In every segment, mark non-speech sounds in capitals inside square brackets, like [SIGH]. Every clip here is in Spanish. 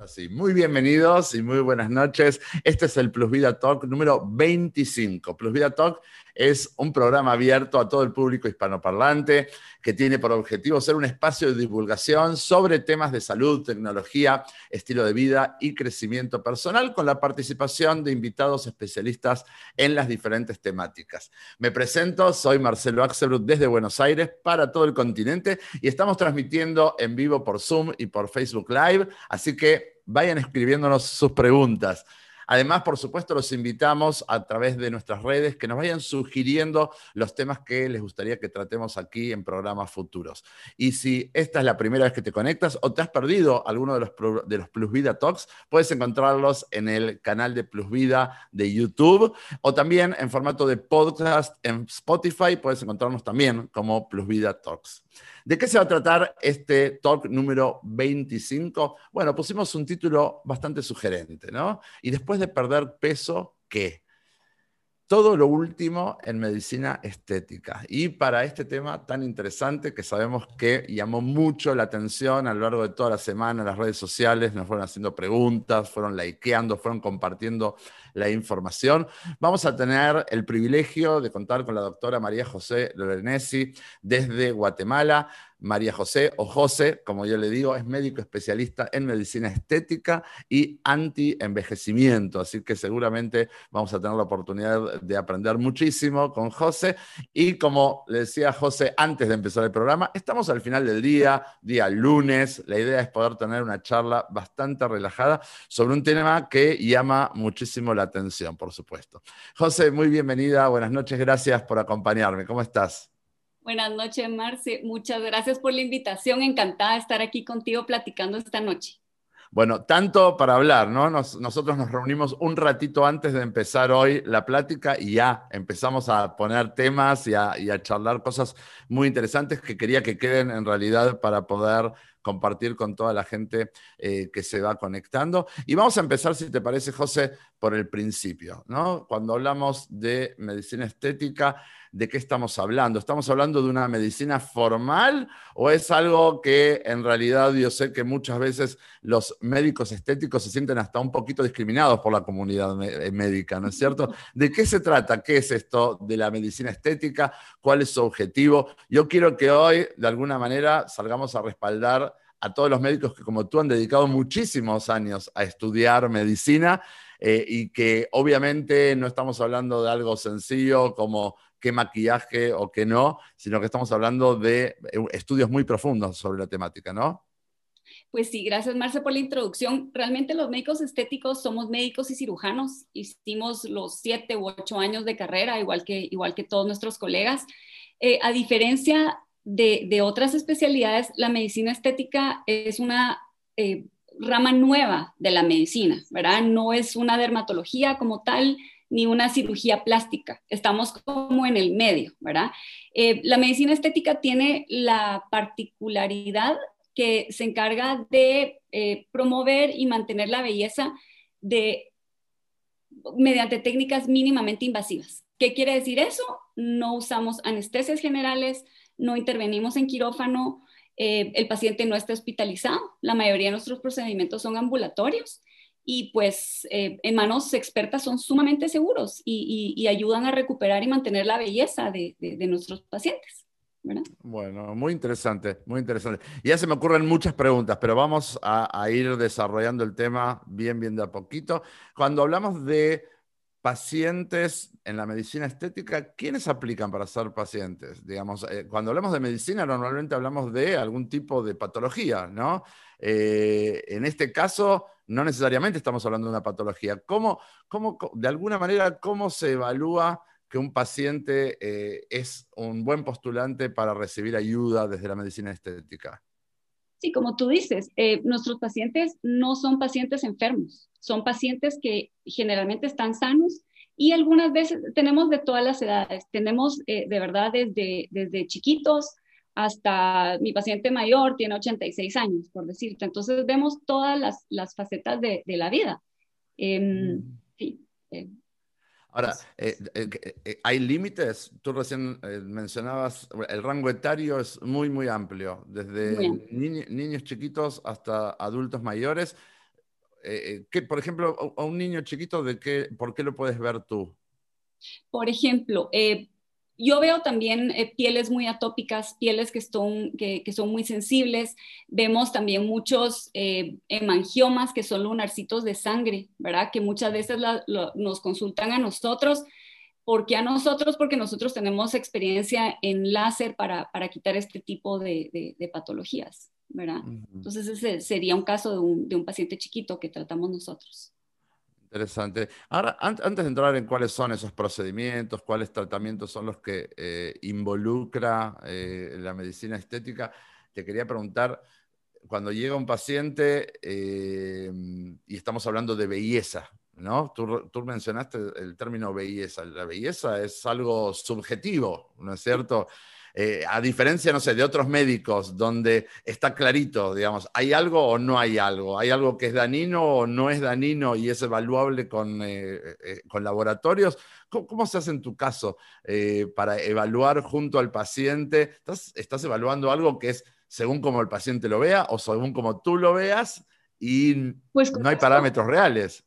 Así, muy bienvenidos y muy buenas noches. Este es el Plus Vida Talk número 25. Plus Vida Talk es un programa abierto a todo el público hispanoparlante que tiene por objetivo ser un espacio de divulgación sobre temas de salud, tecnología, estilo de vida y crecimiento personal con la participación de invitados especialistas en las diferentes temáticas. Me presento, soy Marcelo Axelrod desde Buenos Aires para todo el continente y estamos transmitiendo en vivo por Zoom y por Facebook Live, así que vayan escribiéndonos sus preguntas. Además, por supuesto, los invitamos a través de nuestras redes que nos vayan sugiriendo los temas que les gustaría que tratemos aquí en programas futuros. Y si esta es la primera vez que te conectas o te has perdido alguno de los, de los Plus Vida Talks, puedes encontrarlos en el canal de Plus Vida de YouTube o también en formato de podcast en Spotify. Puedes encontrarnos también como Plus Vida Talks. ¿De qué se va a tratar este talk número 25? Bueno, pusimos un título bastante sugerente, ¿no? Y después de perder peso, ¿qué? Todo lo último en medicina estética. Y para este tema tan interesante que sabemos que llamó mucho la atención a lo largo de toda la semana en las redes sociales, nos fueron haciendo preguntas, fueron likeando, fueron compartiendo la información. Vamos a tener el privilegio de contar con la doctora María José Lorenesi desde Guatemala. María José, o José, como yo le digo, es médico especialista en medicina estética y anti-envejecimiento, así que seguramente vamos a tener la oportunidad de aprender muchísimo con José. Y como le decía José antes de empezar el programa, estamos al final del día, día lunes, la idea es poder tener una charla bastante relajada sobre un tema que llama muchísimo la atención, por supuesto. José, muy bienvenida, buenas noches, gracias por acompañarme, ¿cómo estás? Buenas noches, Marce. Muchas gracias por la invitación. Encantada de estar aquí contigo platicando esta noche. Bueno, tanto para hablar, ¿no? nosotros nos reunimos un ratito antes de empezar hoy la plática y ya empezamos a poner temas y a, charlar cosas muy interesantes que quería que queden en realidad para poder compartir con toda la gente eh, que se va conectando. Y vamos a empezar, si te parece, José, por el principio, ¿no? Cuando hablamos de medicina estética, de qué estamos hablando. ¿Estamos hablando de una medicina formal o es algo que en realidad yo sé que muchas veces los médicos estéticos se sienten hasta un poquito discriminados por la comunidad eh, médica, ¿no es cierto? ¿De qué se trata? ¿Qué es esto de la medicina estética? ¿Cuál es su objetivo? Yo quiero que hoy, de alguna manera, salgamos a respaldar a todos los médicos que como tú han dedicado muchísimos años a estudiar medicina eh, y que obviamente no estamos hablando de algo sencillo como qué maquillaje o qué no, sino que estamos hablando de eh, estudios muy profundos sobre la temática, ¿no? Pues sí, gracias Marce por la introducción. Realmente los médicos estéticos somos médicos y cirujanos. Hicimos los siete u ocho años de carrera, igual que, igual que todos nuestros colegas. Eh, a diferencia de, otras especialidades, la medicina estética es una eh, rama nueva de la medicina, ¿verdad? No es una dermatología como tal, ni una cirugía plástica. Estamos como en el medio, ¿verdad? Eh, la medicina estética tiene la particularidad que se encarga de eh, promover y mantener la belleza de, mediante técnicas mínimamente invasivas. ¿Qué quiere decir eso? No usamos anestesias generales, no intervenimos en quirófano, eh, el paciente no está hospitalizado, la mayoría de nuestros procedimientos son ambulatorios y pues eh, en manos expertas son sumamente seguros y, ayudan a recuperar y mantener la belleza de, nuestros pacientes. Bueno, muy interesante, muy interesante. Ya se me ocurren muchas preguntas, pero vamos a, a ir desarrollando el tema bien, bien de a poquito. Cuando hablamos de pacientes en la medicina estética, ¿quiénes aplican para ser pacientes? Digamos, eh, cuando hablamos de medicina, normalmente hablamos de algún tipo de patología, ¿no? Eh, en este caso, no necesariamente estamos hablando de una patología. ¿Cómo, cómo de alguna manera, cómo se evalúa que un paciente eh, es un buen postulante para recibir ayuda desde la medicina estética? Sí, como tú dices, nuestros pacientes no son pacientes enfermos son pacientes que generalmente están sanos y algunas veces tenemos de todas las edades. Tenemos eh, de verdad desde, desde chiquitos hasta mi paciente mayor tiene 86 años, por decirte. Entonces vemos todas las, las facetas de, de, la vida. Em, mm. sí, eh, Ahora, eh, ¿hay límites? Tú recién mencionabas, el rango etario es muy, muy amplio, desde niños chiquitos hasta adultos mayores. Eh, que, por ejemplo, a un niño chiquito, ¿de qué, ¿por qué lo puedes ver tú? Por ejemplo, yo veo también pieles muy atópicas, pieles que son, que, son muy sensibles. Vemos también muchos hemangiomas que son lunarcitos de sangre, ¿verdad? Que muchas veces nos consultan a nosotros ¿Por qué a nosotros? Porque nosotros tenemos experiencia en láser para, quitar este tipo de, patologías, ¿verdad? Entonces ese sería un caso de un, paciente chiquito que tratamos nosotros. Interesante. Ahora, antes de entrar en cuáles son esos procedimientos, cuáles tratamientos son los que eh, involucra eh, la medicina estética, te quería preguntar, cuando llega un paciente eh, y estamos hablando de belleza, ¿no? Tú, mencionaste el término belleza. La belleza es algo subjetivo, ¿no es cierto? Eh, a diferencia, no sé, de otros médicos donde está clarito, digamos, ¿hay algo o no hay algo? ¿Hay algo que es danino o no es danino y es evaluable con, eh, eh, con laboratorios? ¿Cómo, se hace en tu caso para evaluar junto al paciente? ¿Estás, ¿Estás evaluando algo que es según como el paciente lo vea o según como tú lo veas y pues no hay parámetros reales?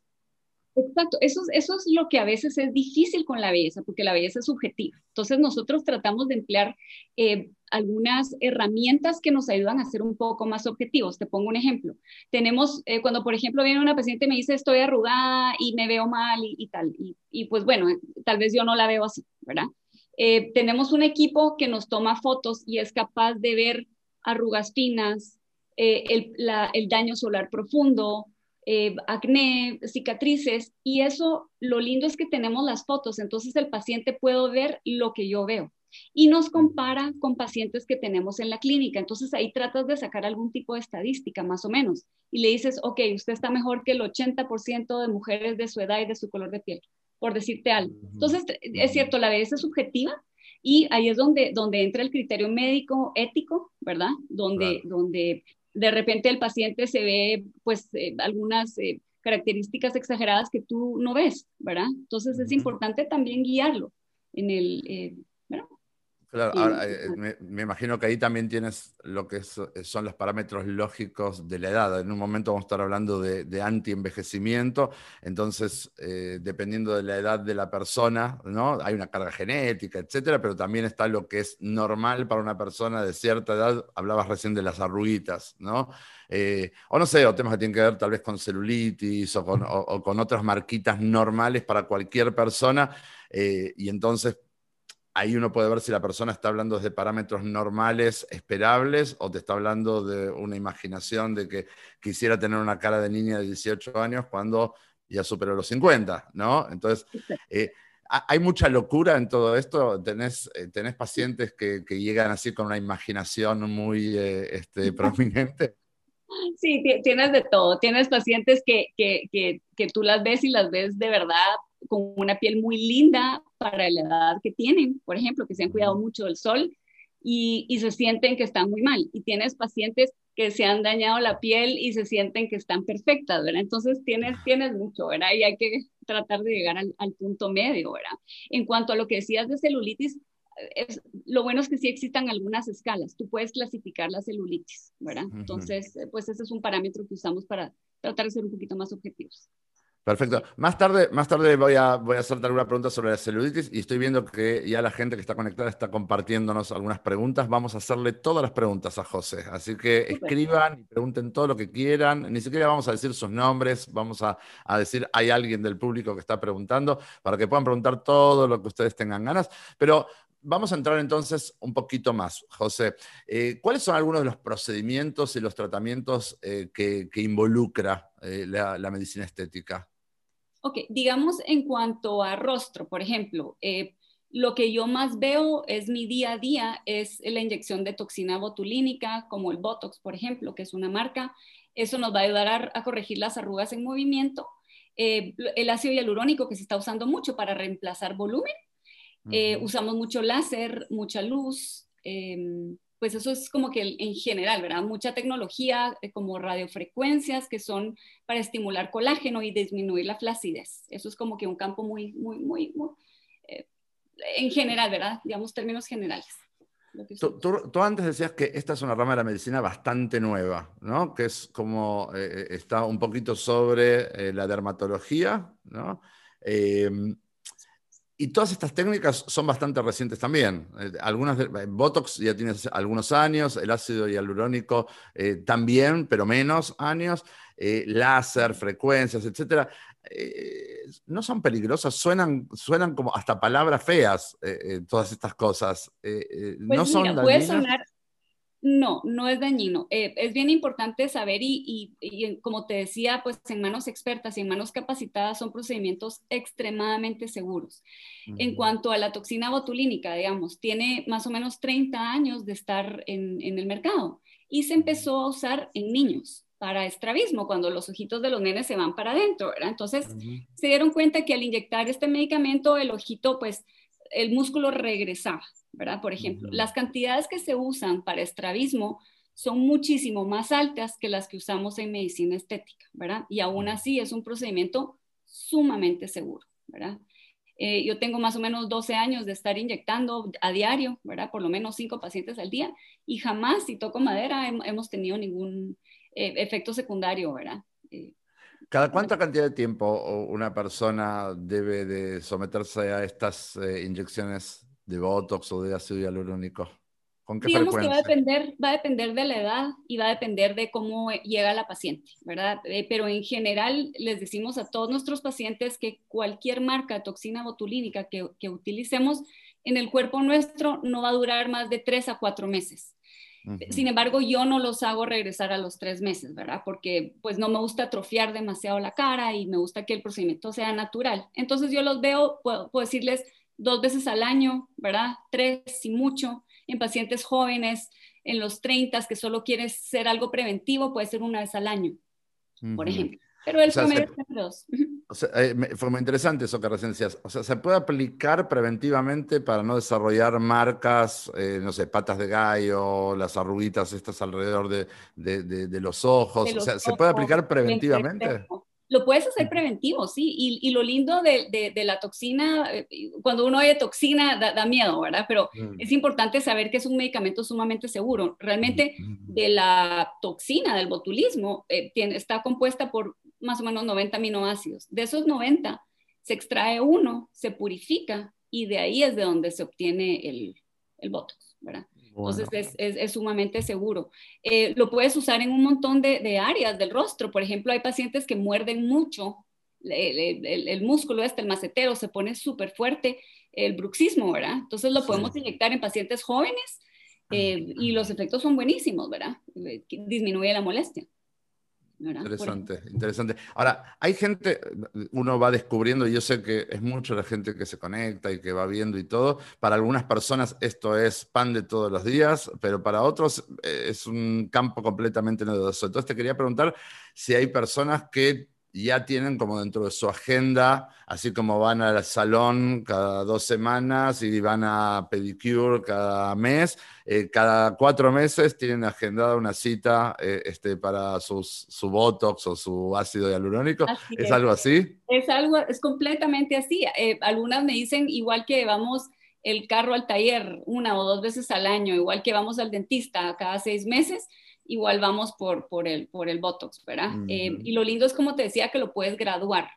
Exacto, eso, eso es lo que a veces es difícil con la belleza, porque la belleza es subjetiva. Entonces nosotros tratamos de emplear eh, algunas herramientas que nos ayudan a ser un poco más objetivos. Te pongo un ejemplo. Tenemos, eh, cuando por ejemplo viene una paciente y me dice estoy arrugada y me veo mal y, tal, y, pues bueno, tal vez yo no la veo así, ¿verdad? Eh, tenemos un equipo que nos toma fotos y es capaz de ver arrugas finas, el, el daño solar profundo, eh, acné, cicatrices, y eso lo lindo es que tenemos las fotos, entonces el paciente puede ver lo que yo veo y nos compara con pacientes que tenemos en la clínica. Entonces ahí tratas de sacar algún tipo de estadística más o menos y le dices, ok, usted está mejor que el 80% de mujeres de su edad y de su color de piel, por decirte algo. Entonces, es cierto, la belleza es subjetiva y ahí es donde, donde entra el criterio médico ético, ¿verdad? Donde, donde de repente el paciente se ve pues eh, algunas eh, características exageradas que tú no ves, ¿verdad? Entonces es importante también guiarlo en el, eh, Claro, ahora, eh, me, imagino que ahí también tienes lo que eh, son los parámetros lógicos de la edad. En un momento vamos a estar hablando de, de anti-envejecimiento, entonces, eh, dependiendo de la edad de la persona, ¿no? Hay una carga genética, etcétera, pero también está lo que es normal para una persona de cierta edad. Hablabas recién de las arruguitas, ¿no? o no sé, o temas que tienen que ver tal vez con celulitis o con, o con otras marquitas normales para cualquier persona. y entonces ahí uno puede ver si la persona está hablando de parámetros normales, esperables, o te está hablando de una imaginación de que quisiera tener una cara de niña de 18 años cuando ya superó los 50, ¿no? Entonces, eh, hay mucha locura en todo esto. Tenés, eh, tenés pacientes que, llegan así con una imaginación muy eh, este, [LAUGHS] prominente. Sí, tienes de todo. Tienes pacientes que, que, que, que, tú las ves y las ves de verdad con una piel muy linda para la edad que tienen, por ejemplo, que se han cuidado mucho del sol y, y, se sienten que están muy mal. Y tienes pacientes que se han dañado la piel y se sienten que están perfectas, ¿verdad? Entonces tienes, tienes mucho, ¿verdad? Y hay que tratar de llegar al, al punto medio, ¿verdad? En cuanto a lo que decías de celulitis, es, lo bueno es que sí existan algunas escalas. Tú puedes clasificar la celulitis, ¿verdad? Entonces, pues ese es un parámetro que usamos para tratar de ser un poquito más objetivos. Perfecto. Más tarde, más tarde voy, a, voy a hacerte alguna pregunta sobre la celulitis y estoy viendo que ya la gente que está conectada está compartiéndonos algunas preguntas. Vamos a hacerle todas las preguntas a José. Así que escriban y pregunten todo lo que quieran. Ni siquiera vamos a decir sus nombres, vamos a, a, decir hay alguien del público que está preguntando para que puedan preguntar todo lo que ustedes tengan ganas. Pero vamos a entrar entonces un poquito más, José. Eh, ¿Cuáles son algunos de los procedimientos y los tratamientos eh, que, involucra eh, la medicina estética? Ok, digamos en cuanto a rostro, por ejemplo, eh, lo que yo más veo es mi día a día, es la inyección de toxina botulínica, como el Botox, por ejemplo, que es una marca. Eso nos va a ayudar a, corregir las arrugas en movimiento. Eh, el ácido hialurónico que se está usando mucho para reemplazar volumen. Eh, usamos mucho láser, mucha luz. Em, pues eso es como que en general, ¿verdad? Mucha tecnología eh, como radiofrecuencias que son para estimular colágeno y disminuir la flacidez. Eso es como que un campo muy, muy, muy, muy eh, en general, ¿verdad? Digamos términos generales. Tú, antes decías que esta es una rama de la medicina bastante nueva, ¿no? Que es como, eh, está un poquito sobre la dermatología, ¿no? Em, y todas estas técnicas son bastante recientes también. algunas de, Botox ya tiene algunos años, el ácido hialurónico también, pero menos años, láser, frecuencias, etcétera. Eh, no son peligrosas, suenan, suenan como hasta palabras feas, eh, eh, todas estas cosas. Pues no son puede sonar, no, no es dañino. es bien importante saber y, como te decía, pues en manos expertas y en manos capacitadas son procedimientos extremadamente seguros. En cuanto a la toxina botulínica, digamos, tiene más o menos 30 años de estar en, en el mercado y se empezó a usar en niños para estrabismo, cuando los ojitos de los nenes se van para adentro, ¿verdad? Entonces, se dieron cuenta que al inyectar este medicamento, el ojito, pues, el músculo regresaba, ¿verdad? Por ejemplo, las cantidades que se usan para estrabismo son muchísimo más altas que las que usamos en medicina estética, ¿verdad? Y aún así es un procedimiento sumamente seguro, ¿verdad? Eh, yo tengo más o menos 12 años de estar inyectando a diario, ¿verdad? Por lo menos 5 pacientes al día y jamás, si toco madera, hemos tenido ningún, eh, efecto secundario, ¿verdad? Eh, ¿Cada cuánta cantidad de tiempo una persona debe de someterse a estas eh, inyecciones de Botox o de ácido hialurónico? ¿Con qué Digamos que va a, depender, va a depender de la edad y va a depender de cómo llega la paciente, ¿verdad? pero en general les decimos a todos nuestros pacientes que cualquier marca de toxina botulínica que, que utilicemos en el cuerpo nuestro no va a durar más de tres a cuatro meses. Sin embargo, yo no los hago regresar a los tres meses, ¿verdad? Porque pues no me gusta atrofiar demasiado la cara y me gusta que el procedimiento sea natural. Entonces yo los veo, puedo, decirles dos veces al año, ¿verdad? Tres y mucho. En pacientes jóvenes, en los 30 que solo quieres ser algo preventivo, puede ser una vez al año, por ejemplo. Pero el promedio es O sea, eh, fue muy interesante eso que recién decías. O sea, se puede aplicar preventivamente para no desarrollar marcas, eh, no sé, patas de gallo, las arruguitas estas alrededor de, de, los ojos. o sea, ¿se puede aplicar preventivamente? Lo puedes hacer preventivo, sí. Y, lo lindo de, la toxina, eh, cuando uno oye toxina, da, miedo, ¿verdad? Pero mm. es importante saber que es un medicamento sumamente seguro. Realmente, mm. de la toxina, del botulismo, está compuesta por más o menos 90 aminoácidos. De esos 90, se extrae uno, se purifica y de ahí es de donde se obtiene el, el Botox, ¿verdad? Entonces es, es, sumamente seguro. Eh, lo puedes usar en un montón de, de, áreas del rostro. Por ejemplo, hay pacientes que muerden mucho el, el, el músculo este, el macetero, se pone súper fuerte, el bruxismo, ¿verdad? Entonces lo podemos inyectar en pacientes jóvenes eh, y los efectos son buenísimos, ¿verdad? Eh, disminuye la molestia. Interesante, interesante. Ahora, hay gente, uno va descubriendo, y yo sé que es mucho la gente que se conecta y que va viendo y todo. Para algunas personas esto es pan de todos los días, pero para otros eh, es un campo completamente novedoso. Entonces te quería preguntar si hay personas que ya tienen como dentro de su agenda, así como van al salón cada dos semanas y van a pedicure cada mes, eh, cada cuatro meses tienen agendada una cita eh, este, para sus, su Botox o su ácido hialurónico. ¿Es, algo así? Es algo, es completamente así. Eh, algunas me dicen igual que vamos el carro al taller una o dos veces al año, igual que vamos al dentista cada seis meses igual vamos por, por, el, por el Botox, ¿verdad? Eh, y lo lindo es, como te decía, que lo puedes graduar.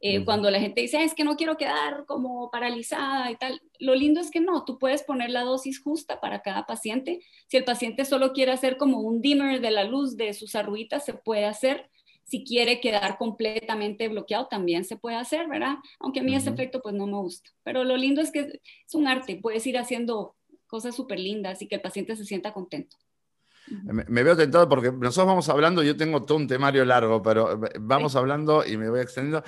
Eh, cuando la gente dice, es que no quiero quedar como paralizada y tal, lo lindo es que no, tú puedes poner la dosis justa para cada paciente. Si el paciente solo quiere hacer como un dimmer de la luz de sus arruguitas, se puede hacer. Si quiere quedar completamente bloqueado, también se puede hacer, ¿verdad? Aunque a mí ese efecto pues no me gusta. Pero lo lindo es que es un arte, puedes ir haciendo cosas súper lindas y que el paciente se sienta contento. Me, veo tentado porque nosotros vamos hablando, yo tengo todo un temario largo, pero vamos hablando y me voy extendiendo.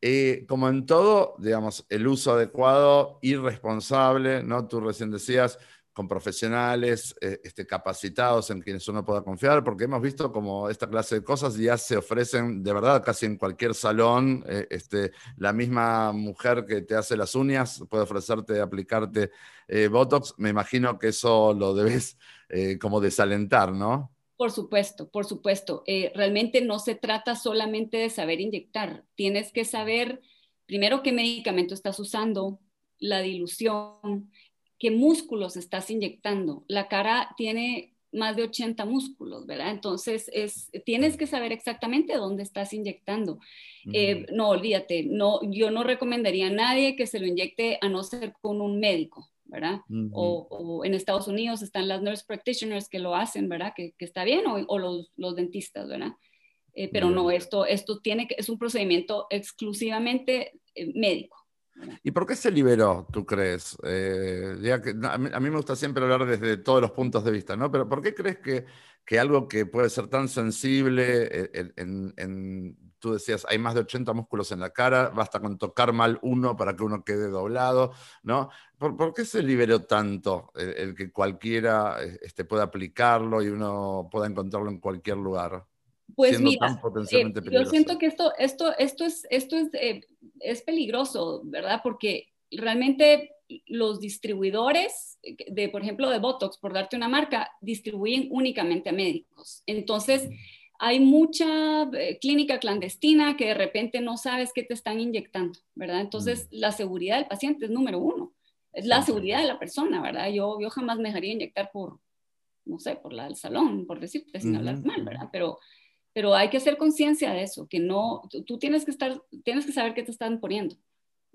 Eh, como en todo, digamos, el uso adecuado, irresponsable, ¿no? Tú recién decías, con profesionales eh, este, capacitados en quienes uno pueda confiar, porque hemos visto como esta clase de cosas ya se ofrecen de verdad casi en cualquier salón. Eh, este, la misma mujer que te hace las uñas puede ofrecerte aplicarte Botox. Me imagino que eso lo debes eh, como desalentar, ¿no? Por supuesto, por supuesto. Eh, realmente no se trata solamente de saber inyectar. Tienes que saber primero qué medicamento estás usando, la dilución, qué músculos estás inyectando. La cara tiene más de 80 músculos, ¿verdad? Entonces, es, tienes que saber exactamente dónde estás inyectando. Eh, no, olvídate, no, yo no recomendaría a nadie que se lo inyecte a no ser con un médico, ¿verdad? o, en Estados Unidos están las nurse practitioners que lo hacen, ¿verdad? Que, está bien, o, los, los, dentistas, ¿verdad? Eh, pero no, esto, esto tiene que, es un procedimiento exclusivamente eh, médico. ¿Y por qué se liberó, tú crees? Eh, a, mí, me gusta siempre hablar desde todos los puntos de vista, ¿no? Pero ¿por qué crees que, que algo que puede ser tan sensible, eh, en, tú decías, hay más de 80 músculos en la cara, basta con tocar mal uno para que uno quede doblado, ¿no? ¿Por, qué se liberó tanto el, que cualquiera este, pueda aplicarlo y uno pueda encontrarlo en cualquier lugar? Pues mira, eh, yo siento que esto, esto, esto es, esto es, eh, es peligroso, ¿verdad? Porque realmente los distribuidores de, por ejemplo, de Botox, por darte una marca, distribuyen únicamente a médicos. Entonces, hay mucha eh, clínica clandestina que de repente no sabes qué te están inyectando, ¿verdad? Entonces, la seguridad del paciente es número uno. Es la seguridad de la persona, ¿verdad? Yo, yo jamás me dejaría inyectar por, no sé, por la del salón, por decirte, sin hablar mal, ¿verdad? Pero pero hay que hacer conciencia de eso, que no, tú tienes que estar, tienes que saber qué te están poniendo.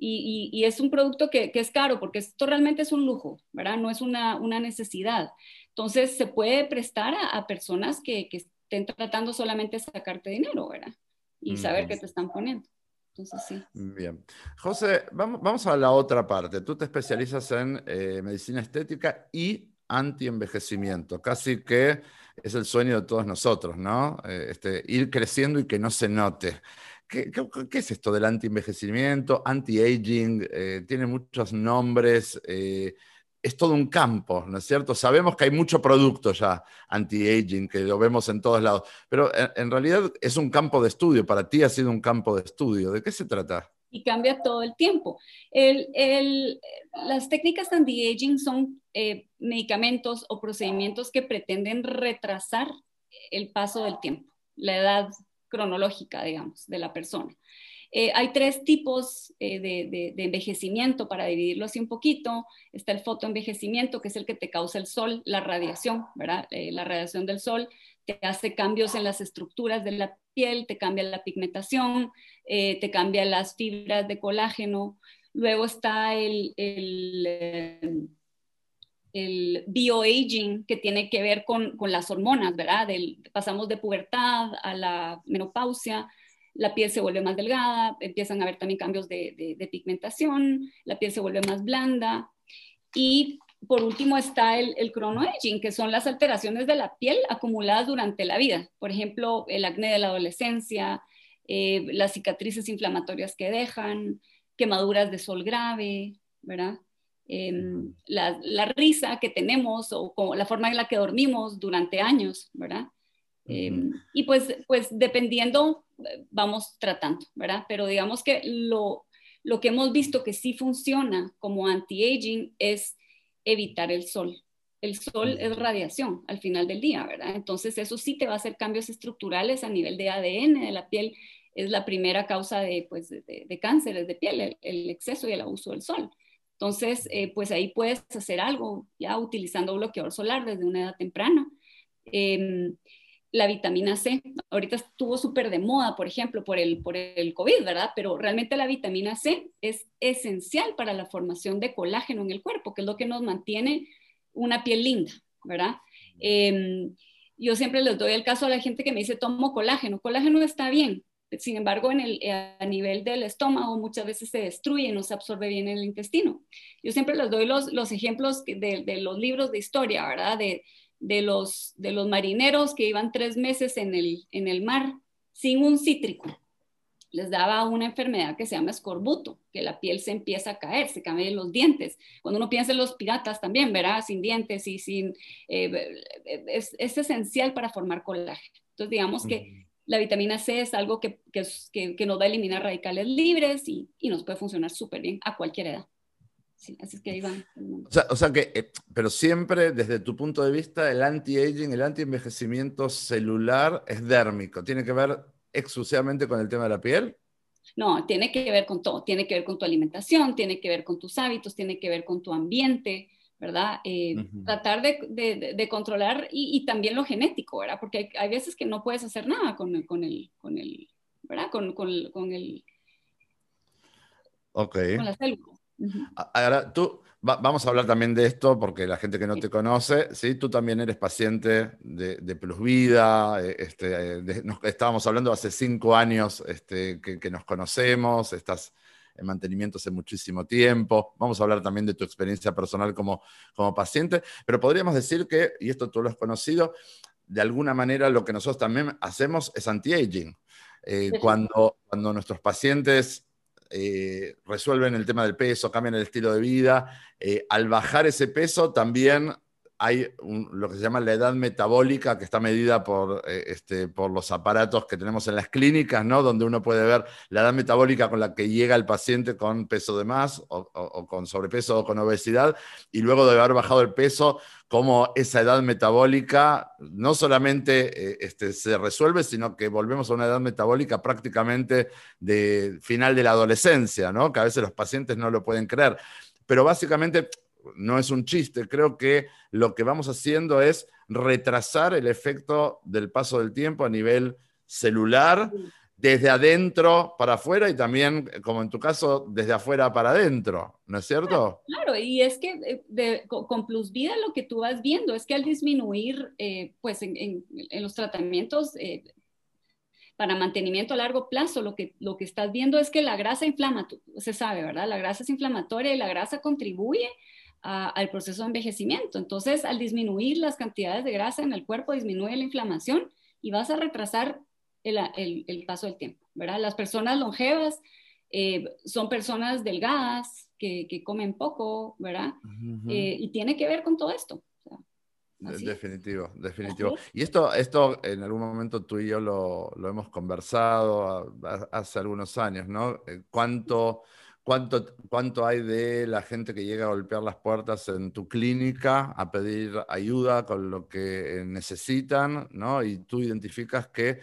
Y, y, es un producto que, que, es caro, porque esto realmente es un lujo, ¿verdad? No es una, una necesidad. Entonces, se puede prestar a, personas que, que, estén tratando solamente de sacarte dinero, ¿verdad? Y saber qué te están poniendo. Entonces, sí. Bien. José, vamos, vamos a la otra parte. Tú te especializas en eh, medicina estética y anti-envejecimiento, casi que es el sueño de todos nosotros, ¿no? Eh, este, ir creciendo y que no se note. ¿Qué, es esto del anti-envejecimiento, anti-aging? Eh, tiene muchos nombres, eh, es todo un campo, ¿no es cierto? Sabemos que hay mucho producto ya anti-aging, que lo vemos en todos lados, pero en realidad es un campo de estudio, para ti ha sido un campo de estudio. ¿De qué se trata? Y cambia todo el tiempo. las técnicas anti-aging son eh, medicamentos o procedimientos que pretenden retrasar el paso del tiempo, la edad cronológica, digamos, de la persona. Eh, hay tres tipos eh, de, envejecimiento para dividirlo así un poquito. Está el fotoenvejecimiento, que es el que te causa el sol, la radiación, ¿verdad? la radiación del sol hace cambios en las estructuras de la piel, te cambia la pigmentación, eh, te cambia las fibras de colágeno. Luego está el, el, eh, el bioaging, que tiene que ver con, con las hormonas, ¿verdad? pasamos de pubertad a la menopausia, la piel se vuelve más delgada, empiezan a haber también cambios de, de pigmentación, la piel se vuelve más blanda. Y por último está el, el chronoaging, que son las alteraciones de la piel acumuladas durante la vida. Por ejemplo, el acné de la adolescencia, eh, las cicatrices inflamatorias que dejan, quemaduras de sol grave, ¿verdad? Em, la, risa que tenemos o, la forma en la que dormimos durante años, ¿verdad? Em, y pues, pues dependiendo, eh, vamos tratando, ¿verdad? Pero digamos que lo, lo que hemos visto que sí funciona como anti-aging es evitar el sol. El sol es radiación al final del día, ¿verdad? Entonces eso sí te va a hacer cambios estructurales a nivel de ADN de la piel. Es la primera causa de, pues, de, cánceres de piel, el, exceso y el abuso del sol. Entonces, eh, pues ahí puedes hacer algo ya utilizando bloqueador solar desde una edad temprana. Em, la vitamina C. Ahorita estuvo súper de moda, por ejemplo, por el, por el COVID, ¿verdad? Pero realmente la vitamina C es esencial para la formación de colágeno en el cuerpo, que es lo que nos mantiene una piel linda, ¿verdad? Em, yo siempre les doy el caso a la gente que me dice, tomo colágeno. Colágeno está bien, sin embargo, en el, a nivel del estómago muchas veces se destruye, no se absorbe bien en el intestino. Yo siempre les doy los, los ejemplos de, de, los libros de historia, ¿verdad? De, de los, de los marineros que iban tres meses en el, en el mar sin un cítrico. Les daba una enfermedad que se llama escorbuto, que la piel se empieza a caer, se caen los dientes. Cuando uno piensa en los piratas también, verá, sin dientes y sin... Eh, es, esencial para formar colágeno. Entonces, digamos que la vitamina C es algo que, que, nos va a eliminar radicales libres y, y nos puede funcionar súper bien a cualquier edad. Sí, así es que ahí van. O sea, que, eh, pero siempre desde tu punto de vista, el anti-aging, el anti-envejecimiento celular es dérmico. ¿Tiene que ver exclusivamente con el tema de la piel? No, tiene que ver con todo. Tiene que ver con tu alimentación, tiene que ver con tus hábitos, tiene que ver con tu ambiente, ¿verdad? Eh, tratar de, controlar y, también lo genético, ¿verdad? Porque hay, veces que no puedes hacer nada con el, con el, con el ¿verdad? Con, con, con el... Ok. Con la célula. Ahora, tú, vamos a hablar también de esto porque la gente que no te conoce, ¿sí? tú también eres paciente de, de Plus Vida, eh, este, eh, estábamos hablando hace cinco años este, que, que, nos conocemos, estás en mantenimiento hace muchísimo tiempo, vamos a hablar también de tu experiencia personal como, como paciente, pero podríamos decir que, y esto tú lo has conocido, de alguna manera lo que nosotros también hacemos es anti-aging. Eh, cuando, cuando nuestros pacientes eh, resuelven el tema del peso, cambian el estilo de vida, eh, al bajar ese peso también hay lo que se llama la edad metabólica, que está medida por, eh, este, por los aparatos que tenemos en las clínicas, ¿no? donde uno puede ver la edad metabólica con la que llega el paciente con peso de más, o, con sobrepeso o con obesidad, y luego de haber bajado el peso, cómo esa edad metabólica no solamente eh, este, se resuelve, sino que volvemos a una edad metabólica prácticamente de final de la adolescencia, ¿no? que a veces los pacientes no lo pueden creer. Pero básicamente no es un chiste, creo que lo que vamos haciendo es retrasar el efecto del paso del tiempo a nivel celular, desde adentro para afuera y también, como en tu caso, desde afuera para adentro, ¿no es cierto? Claro, y es que eh, con Plus Vida lo que tú vas viendo es que al disminuir, eh, pues en, los tratamientos eh, para mantenimiento a largo plazo, lo que, lo que estás viendo es que la grasa inflama, se sabe, ¿verdad? La grasa es inflamatoria y la grasa contribuye al proceso de envejecimiento. Entonces, al disminuir las cantidades de grasa en el cuerpo, disminuye la inflamación y vas a retrasar el, paso del tiempo, ¿verdad? Las personas longevas eh, son personas delgadas que, comen poco, ¿verdad? Eh, y tiene que ver con todo esto. definitivo, definitivo. Y esto, esto en algún momento tú y yo lo, lo hemos conversado hace algunos años, ¿no? Eh, ¿Cuánto ¿Cuánto, ¿Cuánto hay de la gente que llega a golpear las puertas en tu clínica a pedir ayuda con lo que necesitan, ¿no? Y tú identificas que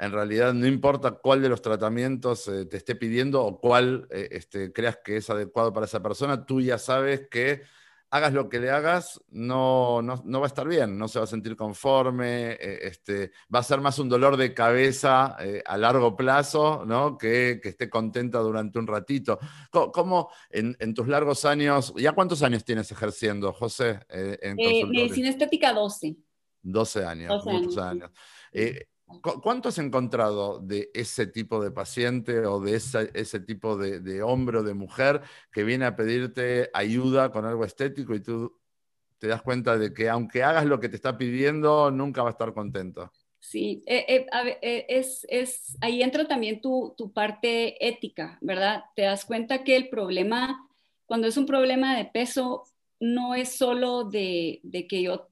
en realidad no importa cuál de los tratamientos eh, te esté pidiendo o cuál eh, este, creas que es adecuado para esa persona, tú ya sabes que hagas lo que le hagas, no, no, va a estar bien, no se va a sentir conforme, eh, este, va a ser más un dolor de cabeza eh, a largo plazo, ¿no? Que, que, esté contenta durante un ratito. ¿Cómo, en, tus largos años, ya cuántos años tienes ejerciendo, José? Eh, en medicina estética 12. 12 años, muchos años. ¿Cuánto has encontrado de ese tipo de paciente o de ese tipo de, hombre o de mujer que viene a pedirte ayuda con algo estético y tú te das cuenta de que aunque hagas lo que te está pidiendo, nunca va a estar contento? Sí, eh, eh, eh, es, es, ahí entra también tu, parte ética, ¿verdad? Te das cuenta que el problema, cuando es un problema de peso, no es solo de, de que yo,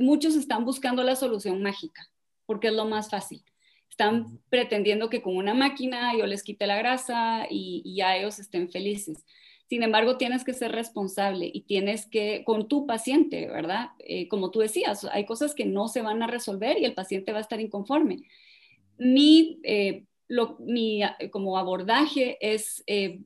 muchos están buscando la solución mágica porque es lo más fácil. Están pretendiendo que con una máquina yo les quite la grasa y, ya ellos estén felices. Sin embargo, tienes que ser responsable y tienes que, con tu paciente, ¿verdad? Eh, como tú decías, hay cosas que no se van a resolver y el paciente va a estar inconforme. Mi, eh, lo, mi como abordaje es eh,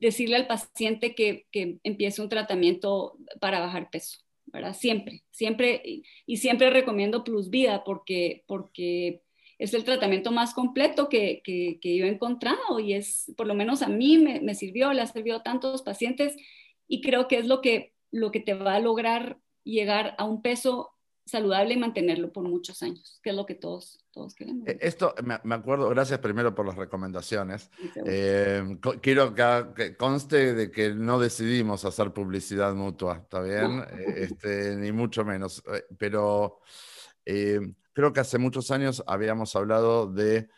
decirle al paciente que, que empiece un tratamiento para bajar peso. Siempre, siempre, y siempre recomiendo Plus Vida porque, porque es el tratamiento más completo que, que, yo he encontrado y es, por lo menos a mí me, me, sirvió, le ha servido a tantos pacientes y creo que es lo que, lo que te va a lograr llegar a un peso saludable y mantenerlo por muchos años, que es lo que todos, todos queremos. E, esto, me acuerdo, gracias primero por las recomendaciones. Eh, quiero que, conste de que no decidimos hacer publicidad mutua, ¿está bien? Eh, este, ni mucho menos. Eh, pero creo que hace muchos años habíamos hablado de,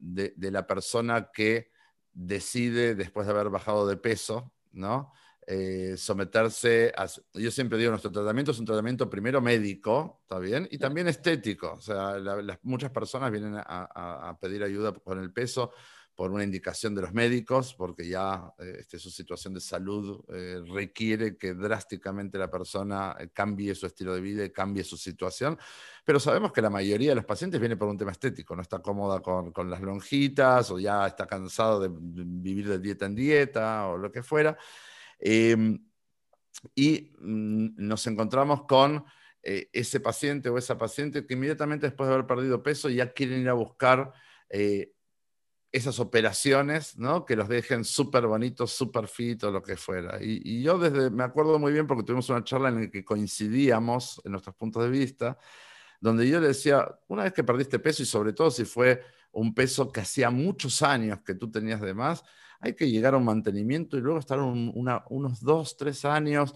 de, de la persona que decide, después de haber bajado de peso, ¿no? Eh, someterse a... Yo siempre digo, nuestro tratamiento es un tratamiento primero médico, ¿está bien? Y también estético. O sea, muchas personas vienen a, pedir ayuda con el peso por una indicación de los médicos, porque ya eh, este, su situación de salud eh, requiere que drásticamente la persona cambie su estilo de vida y cambie su situación. Pero sabemos que la mayoría de los pacientes viene por un tema estético, no está cómoda con, con las lonjitas o ya está cansado de vivir de dieta en dieta o lo que fuera. Em, y mm, nos encontramos con eh, ese paciente o esa paciente que inmediatamente después de haber perdido peso ya quieren ir a buscar eh, esas operaciones, ¿no? Que los dejen súper bonitos, súper fit o lo que fuera. Y, yo desde, me acuerdo muy bien porque tuvimos una charla en la que coincidíamos en nuestros puntos de vista, donde yo le decía, una vez que perdiste peso y sobre todo si fue un peso que hacía muchos años que tú tenías de más, hay que llegar a un mantenimiento y luego estar unos dos, tres años,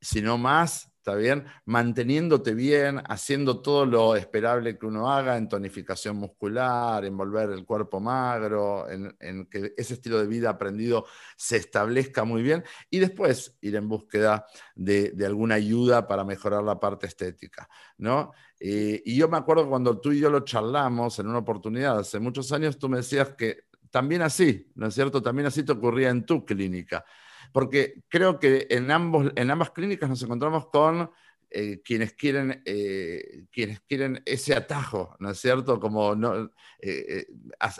si no más, ¿está bien? Manteniéndote bien, haciendo todo lo esperable que uno haga en tonificación muscular, en volver el cuerpo magro, en, que ese estilo de vida aprendido se establezca muy bien y después ir en búsqueda de, alguna ayuda para mejorar la parte estética, ¿no? Eh, y yo me acuerdo cuando tú y yo lo charlamos en una oportunidad hace muchos años, tú me decías que también así, ¿no es cierto? También así te ocurría en tu clínica porque creo que en, ambos, en ambas clínicas nos encontramos con eh, quienes, quieren, eh, quienes quieren ese atajo, ¿no es cierto? Como no, eh,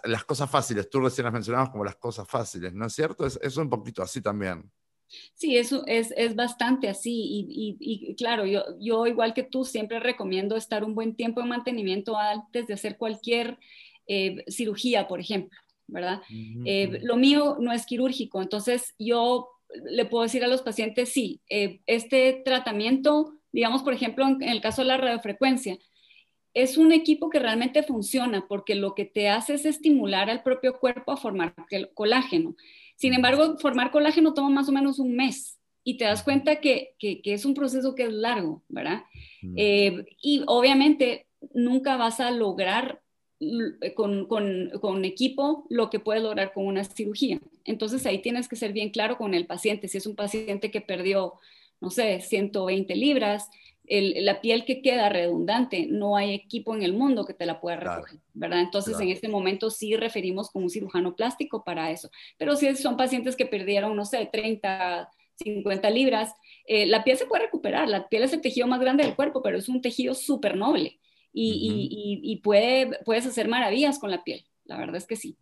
las cosas fáciles, tú recién las mencionabas como las cosas fáciles, ¿no es cierto? Es, es un poquito así también. Sí, eso es, es bastante así y, y, claro, yo, yo igual que tú siempre recomiendo estar un buen tiempo en mantenimiento antes de hacer cualquier cirugía, por ejemplo, ¿verdad? lo mío no es quirúrgico, entonces yo le puedo decir a los pacientes, sí, eh, este tratamiento, digamos, por ejemplo, en, el caso de la radiofrecuencia, es un equipo que realmente funciona porque lo que te hace es estimular al propio cuerpo a formar colágeno. Sin embargo, formar colágeno toma más o menos un mes y te das cuenta que, es un proceso que es largo, ¿verdad? Eh, y obviamente nunca vas a lograr eh, con, con, equipo lo que puedes lograr con una cirugía. Entonces ahí tienes que ser bien claro con el paciente. Si es un paciente que perdió, no sé, 120 libras, la piel que queda redundante, no hay equipo en el mundo que te la pueda recoger, ¿verdad? Entonces en este momento sí referimos con un cirujano plástico para eso. Pero si son pacientes que perdieron, no sé, 30, 50 libras, eh, la piel se puede recuperar. La piel es el tejido más grande del cuerpo, pero es un tejido súper noble y, puede, puedes hacer maravillas con la piel. La verdad es que sí.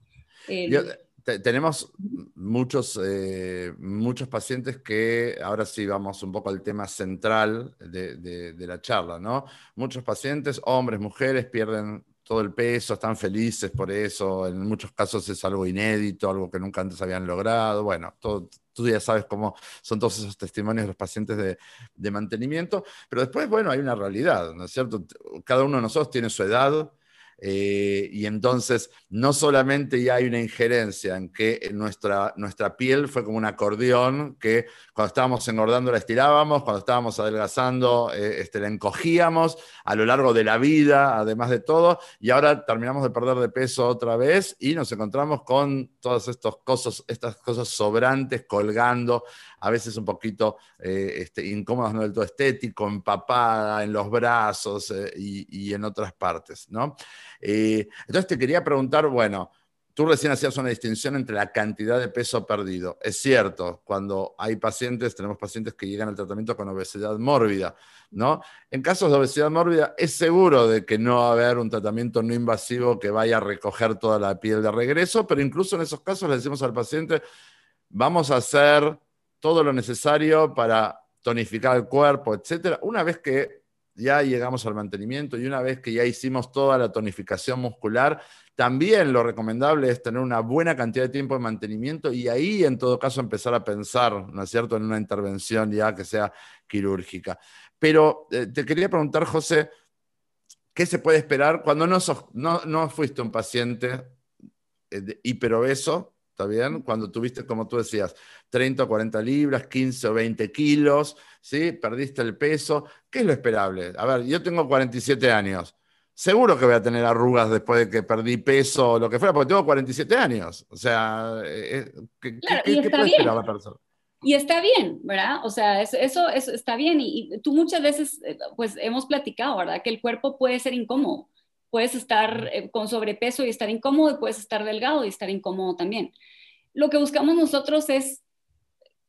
tenemos muchos, eh, muchos pacientes que, ahora sí vamos un poco al tema central de, de, la charla, ¿no? Muchos pacientes, hombres, mujeres, pierden todo el peso, están felices por eso, en muchos casos es algo inédito, algo que nunca antes habían logrado, bueno, todo, tú ya sabes cómo son todos esos testimonios de los pacientes de, de, mantenimiento, pero después, bueno, hay una realidad, ¿no es cierto? Cada uno de nosotros tiene su edad, eh, y entonces no solamente ya hay una injerencia en que nuestra, nuestra piel fue como un acordeón, que cuando estábamos engordando la estirábamos, cuando estábamos adelgazando eh, este, la encogíamos a lo largo de la vida, además de todo, y ahora terminamos de perder de peso otra vez y nos encontramos con todas estas cosas, estas cosas sobrantes colgando a veces un poquito eh, este, incómodas, no del todo estético, empapada en los brazos eh, y, en otras partes, ¿no? Eh, entonces te quería preguntar, bueno, tú recién hacías una distinción entre la cantidad de peso perdido. Es cierto, cuando hay pacientes, tenemos pacientes que llegan al tratamiento con obesidad mórbida, ¿no? En casos de obesidad mórbida es seguro de que no va a haber un tratamiento no invasivo que vaya a recoger toda la piel de regreso, pero incluso en esos casos le decimos al paciente, vamos a hacer todo lo necesario para tonificar el cuerpo, etcétera. Una vez que ya llegamos al mantenimiento y una vez que ya hicimos toda la tonificación muscular, también lo recomendable es tener una buena cantidad de tiempo de mantenimiento y ahí en todo caso empezar a pensar, ¿no es cierto?, en una intervención ya que sea quirúrgica. Pero eh, te quería preguntar, José, ¿qué se puede esperar cuando no, no, no fuiste un paciente eh, hiperobeso, ¿está bien? Cuando tuviste, como tú decías, 30 o 40 libras, 15 o 20 kilos, ¿sí? Perdiste el peso. ¿Qué es lo esperable? A ver, yo tengo 47 años. Seguro que voy a tener arrugas después de que perdí peso o lo que fuera, porque tengo 47 años. O sea, eh, eh, ¿qué, puede esperar la persona? Y está bien, ¿verdad? O sea, eso, eso, está bien. Y, y, tú muchas veces, eh, pues hemos platicado, ¿verdad? Que el cuerpo puede ser incómodo puedes estar eh, con sobrepeso y estar incómodo y puedes estar delgado y estar incómodo también. Lo que buscamos nosotros es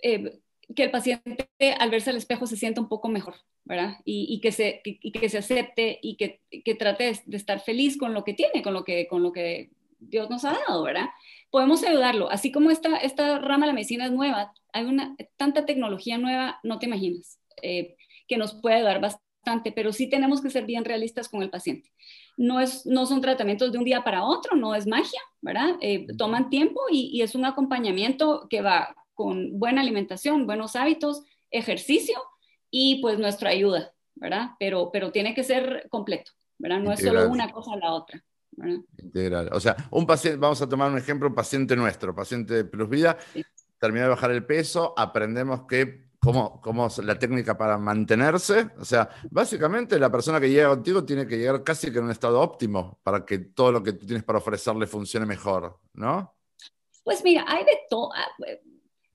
eh, que el paciente al verse al espejo se sienta un poco mejor, ¿verdad? Y, que, se, que se acepte y que, que trate de, estar feliz con lo que tiene, con lo que, con lo que Dios nos ha dado, ¿verdad? Podemos ayudarlo. Así como esta, esta rama de la medicina es nueva, hay una tanta tecnología nueva, no te imaginas, eh, que nos puede ayudar bastante, pero sí tenemos que ser bien realistas con el paciente. No, es, no son tratamientos de un día para otro, no es magia, ¿verdad? Eh, toman tiempo y, y es un acompañamiento que va con buena alimentación, buenos hábitos, ejercicio y pues nuestra ayuda, ¿verdad? Pero, pero tiene que ser completo, ¿verdad? No es solo una cosa o la otra. ¿verdad? Integral. O sea, un paciente, vamos a tomar un ejemplo, un paciente nuestro, paciente de Plus Vida, sí. terminó de bajar el peso, aprendemos que cómo, cómo es la técnica para mantenerse. O sea, básicamente la persona que llega contigo tiene que llegar casi que en un estado óptimo para que todo lo que tú tienes para ofrecerle funcione mejor, ¿no? Pues mira, hay de todo ah,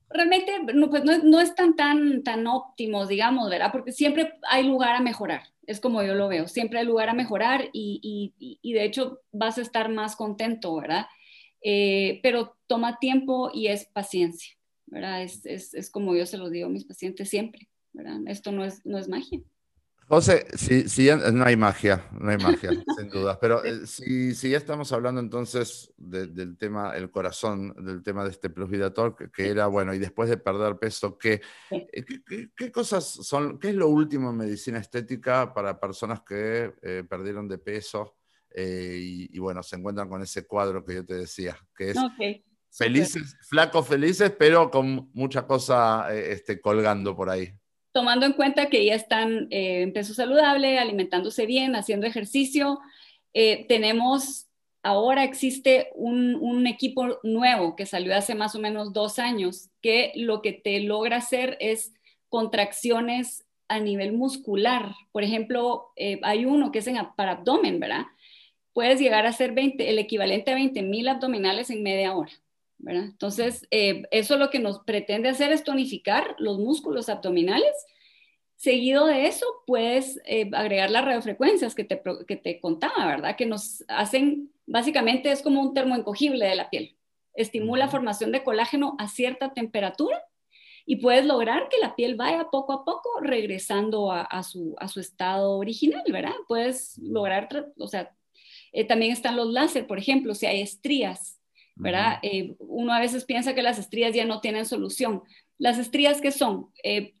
realmente no, pues no, no, están tan, tan óptimos, digamos, ¿verdad? Porque siempre hay lugar a mejorar, es como yo lo veo, siempre hay lugar a mejorar y, y, y de hecho vas a estar más contento, ¿verdad? Eh, pero toma tiempo y es paciencia, ¿verdad? Es, es, es, como yo se lo digo a mis pacientes siempre, ¿verdad? Esto no es, no es magia. José, si, si ya, no hay magia, no hay magia, [LAUGHS] sin duda, pero eh, si, si, ya estamos hablando entonces de, del tema, el corazón del tema de este Plus Vida Talk, que era, bueno, y después de perder peso, ¿qué, eh, qué, qué, qué cosas son, qué es lo último en medicina estética para personas que eh, perdieron de peso eh, y, y, bueno, se encuentran con ese cuadro que yo te decía, que es okay. Felices, flacos felices, pero con mucha cosa eh, este, colgando por ahí? tomando en cuenta que ya están eh, en peso saludable, alimentándose bien, haciendo ejercicio. Eh, tenemos, ahora existe un, un, equipo nuevo que salió hace más o menos dos años, que lo que te logra hacer es contracciones a nivel muscular. Por ejemplo, eh, hay uno que es en, para abdomen, ¿verdad? Puedes llegar a hacer 20, el equivalente a 20 mil abdominales en media hora. ¿Verdad? Entonces, eh, eso lo que nos pretende hacer es tonificar los músculos abdominales. Seguido de eso, puedes eh, agregar las radiofrecuencias que te, que te contaba, ¿verdad? Que nos hacen, básicamente es como un termoencogible de la piel. Estimula formación de colágeno a cierta temperatura y puedes lograr que la piel vaya poco a poco regresando a, a, su, a su, estado original, ¿verdad? Puedes lograr, o sea, eh, también están los láser, por ejemplo, si hay estrías ¿verdad? Eh, uno a veces piensa que las estrías ya no tienen solución. Las estrías, ¿qué son? Eh,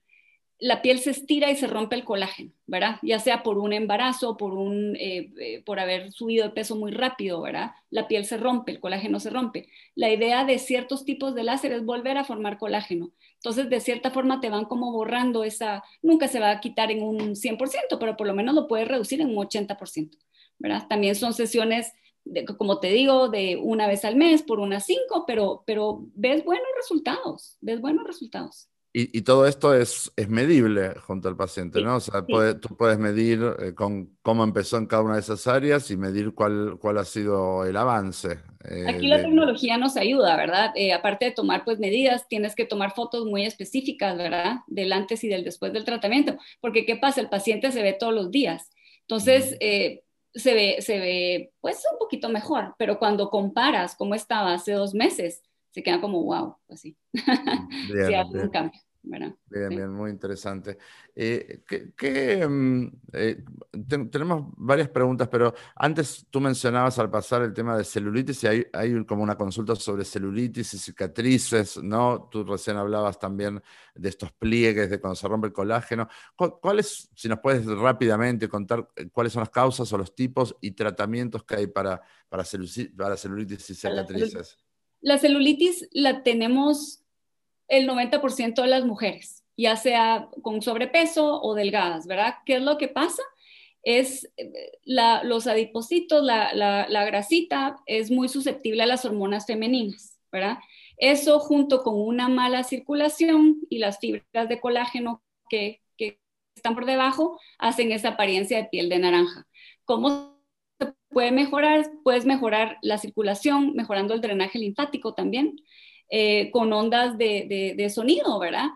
la piel se estira y se rompe el colágeno, ¿verdad? Ya sea por un embarazo, por, un, eh, por haber subido de peso muy rápido, ¿verdad? La piel se rompe, el colágeno se rompe. La idea de ciertos tipos de láser es volver a formar colágeno. Entonces, de cierta forma, te van como borrando esa, nunca se va a quitar en un 100%, pero por lo menos lo puedes reducir en un 80%, ¿verdad? También son sesiones de, como te digo, de una vez al mes por unas cinco, pero, pero ves buenos resultados, ves buenos resultados. Y, y, todo esto es, es, medible junto al paciente, sí, ¿no? O sea, sí. puede, tú puedes medir eh, con cómo empezó en cada una de esas áreas y medir cuál, cuál ha sido el avance. Eh, Aquí la de... tecnología nos ayuda, ¿verdad? Eh, aparte de tomar pues medidas, tienes que tomar fotos muy específicas, ¿verdad? Del antes y del después del tratamiento, porque ¿qué pasa? El paciente se ve todos los días. Entonces, eh, se ve, se ve pues un poquito mejor, pero cuando comparas cómo estaba hace dos meses, se queda como wow, así. Bien, sí, [LAUGHS] bien. un cambio. Bien, sí. bien, muy interesante. Eh, ¿qué, qué, mm, eh, te, tenemos varias preguntas, pero antes tú mencionabas al pasar el tema de celulitis y hay, hay, como una consulta sobre celulitis y cicatrices, ¿no? Tú recién hablabas también de estos pliegues de cuando se rompe el colágeno. ¿Cuáles, si nos puedes rápidamente contar eh, cuáles son las causas o los tipos y tratamientos que hay para, para, celulitis, para celulitis y cicatrices? La celulitis la tenemos el 90% de las mujeres, ya sea con sobrepeso o delgadas, ¿verdad? ¿Qué es lo que pasa? Es eh, la, los la, la, grasita es muy susceptible a las hormonas femeninas, ¿verdad? Eso junto con una mala circulación y las fibras de colágeno que, que están por debajo hacen esa apariencia de piel de naranja. ¿Cómo se puede mejorar? Puedes mejorar la circulación, mejorando el drenaje linfático también eh, con ondas de, de, de, sonido, ¿verdad?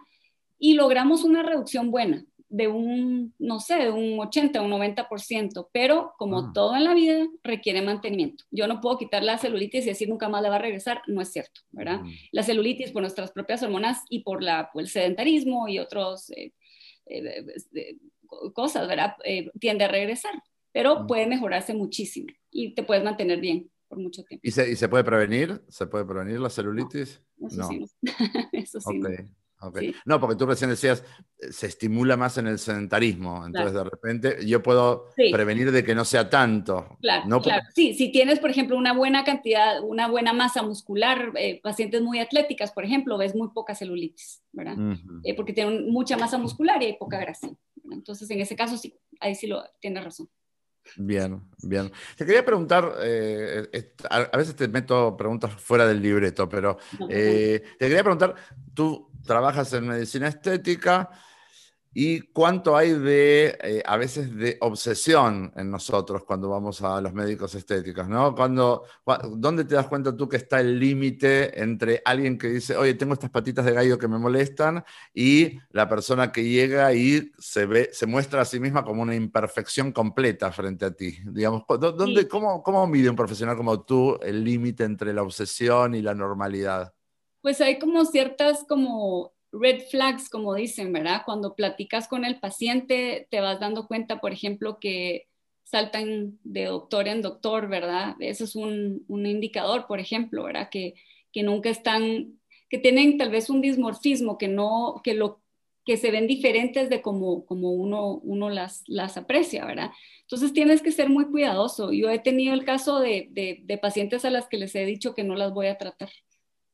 Y logramos una reducción buena, de un, no sé, de un 80, un 90%, pero como ah. todo en la vida, requiere mantenimiento. Yo no puedo quitar la celulitis y decir nunca más le va a regresar, no es cierto, ¿verdad? La celulitis por nuestras propias hormonas y por, la, por el sedentarismo y otros eh, eh, eh cosas, ¿verdad? Eh, tiende a regresar, pero puede mejorarse muchísimo y te puedes mantener bien por mucho tiempo. ¿Y se, ¿Y se, puede prevenir? ¿Se puede prevenir la celulitis? No, eso sí. [LAUGHS] eso sí. No, porque tú recién decías, eh, se estimula más en el sedentarismo, entonces de repente yo puedo prevenir de que no sea tanto. Claro, claro. Sí, si tienes, por ejemplo, una buena cantidad, una buena masa muscular, eh, pacientes muy atléticas, por ejemplo, ves muy poca celulitis, ¿verdad? Eh, porque tienen mucha masa muscular y hay poca grasa. Entonces, en ese caso sí, ahí sí lo tienes razón. Bien, bien. Te quería preguntar, a veces te meto preguntas fuera del libreto, pero te quería preguntar, tú trabajas en medicina estética y cuánto hay de, eh, a veces, de obsesión en nosotros cuando vamos a los médicos estéticos, ¿no? Cuando, ¿Dónde te das cuenta tú que está el límite entre alguien que dice, oye, tengo estas patitas de gallo que me molestan, y la persona que llega y se, ve, se muestra a sí misma como una imperfección completa frente a ti? Digamos, ¿dónde, cómo, ¿Cómo mide un profesional como tú el límite entre la obsesión y la normalidad? pues hay como ciertas como red flags, como dicen, ¿verdad? Cuando platicas con el paciente, te vas dando cuenta, por ejemplo, que saltan de doctor en doctor, ¿verdad? Eso es un, indicador, por ejemplo, ¿verdad? Que, que, nunca están, que tienen tal vez un dismorfismo, que no, que lo que se ven diferentes de como, como uno, uno las, las aprecia, ¿verdad? Entonces tienes que ser muy cuidadoso. Yo he tenido el caso de, de, pacientes a las que les he dicho que no las voy a tratar,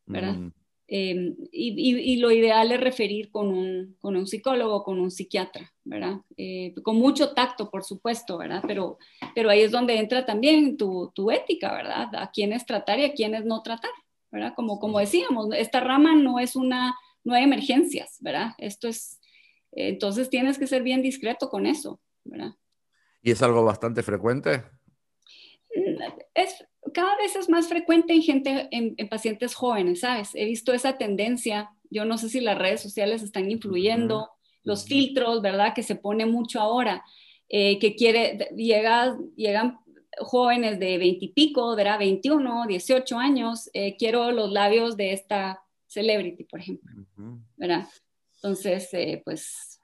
¿verdad? Mm. Em, y, lo ideal es referir con un, con un psicólogo, con un psiquiatra, ¿verdad? Eh, con mucho tacto, por supuesto, ¿verdad? Pero, pero ahí es donde entra también tu, tu, ética, ¿verdad? A quiénes tratar y a quiénes no tratar, ¿verdad? Como, como decíamos, esta rama no es una, no hay emergencias, ¿verdad? Esto es, entonces tienes que ser bien discreto con eso, ¿verdad? ¿Y es algo bastante frecuente? Es, cada vez es más frecuente en gente, en, pacientes jóvenes, ¿sabes? He visto esa tendencia. Yo no sé si las redes sociales están influyendo, los filtros, ¿verdad? Que se pone mucho ahora, eh, que quiere, llega, llegan jóvenes de 20 y pico, ¿verdad? 21, 18 años, eh, quiero los labios de esta celebrity, por ejemplo, ¿verdad? Entonces, eh, pues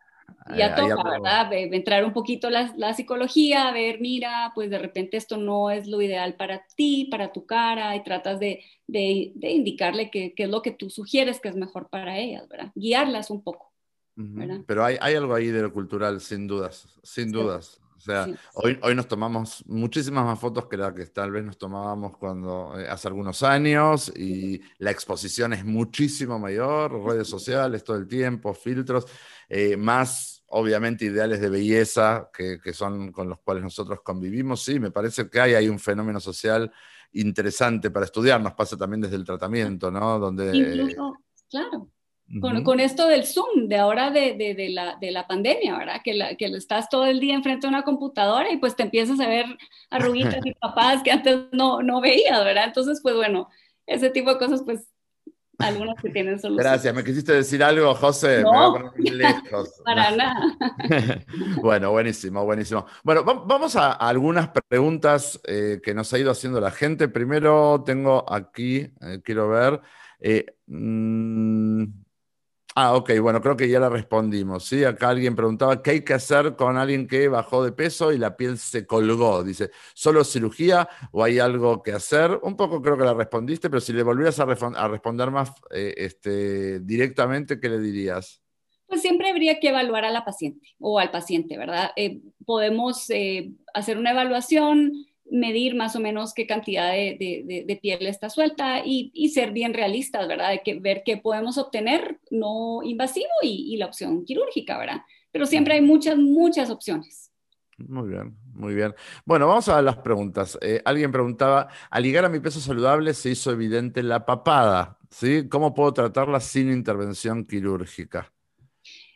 ya toca, ¿verdad? Entrar un poquito la, la, psicología, a ver, mira, pues de repente esto no es lo ideal para ti, para tu cara, y tratas de, de, indicarle qué es lo que tú sugieres que es mejor para ellas, ¿verdad? Guiarlas un poco. ¿verdad? Pero hay, hay, algo ahí de lo cultural, sin dudas, sin dudas. O sea, hoy, hoy nos tomamos muchísimas más fotos que las que tal vez nos tomábamos cuando eh, hace algunos años y la exposición es muchísimo mayor, redes sociales todo el tiempo, filtros, eh, más obviamente ideales de belleza que, que, son con los cuales nosotros convivimos. Sí, me parece que hay, hay un fenómeno social interesante para estudiar, nos pasa también desde el tratamiento, ¿no? Donde, Incluso, claro con, con, esto del Zoom, de ahora de, de, de, la, de la pandemia, ¿verdad? Que, la, que estás todo el día enfrente de una computadora y pues te empiezas a ver arruguitas y [LAUGHS] papás que antes no, no veías, ¿verdad? Entonces, pues bueno, ese tipo de cosas, pues algunas que tienen solución. Gracias, ¿me quisiste decir algo, José? No, [LAUGHS] para [LAUGHS] nada. bueno, buenísimo, buenísimo. Bueno, vamos a, algunas preguntas eh, que nos ha ido haciendo la gente. Primero tengo aquí, eh, quiero ver... Eh, mmm, Ah, ok, bueno, creo que ya la respondimos. ¿sí? Acá alguien preguntaba qué hay que hacer con alguien que bajó de peso y la piel se colgó. Dice, ¿solo cirugía o hay algo que hacer? Un poco creo que la respondiste, pero si le volvieras a, responder más eh, este, directamente, ¿qué le dirías? Pues siempre habría que evaluar a la paciente o al paciente, ¿verdad? Eh, podemos eh, hacer una evaluación, medir más o menos qué cantidad de, piel está suelta y, ser bien realistas, ¿verdad? De que, ver qué podemos obtener no invasivo y, la opción quirúrgica, ¿verdad? Pero siempre hay muchas, muchas opciones. Muy bien, muy bien. Bueno, vamos a las preguntas. Eh, alguien preguntaba, al llegar a mi peso saludable se hizo evidente la papada, ¿sí? ¿Cómo puedo tratarla sin intervención quirúrgica?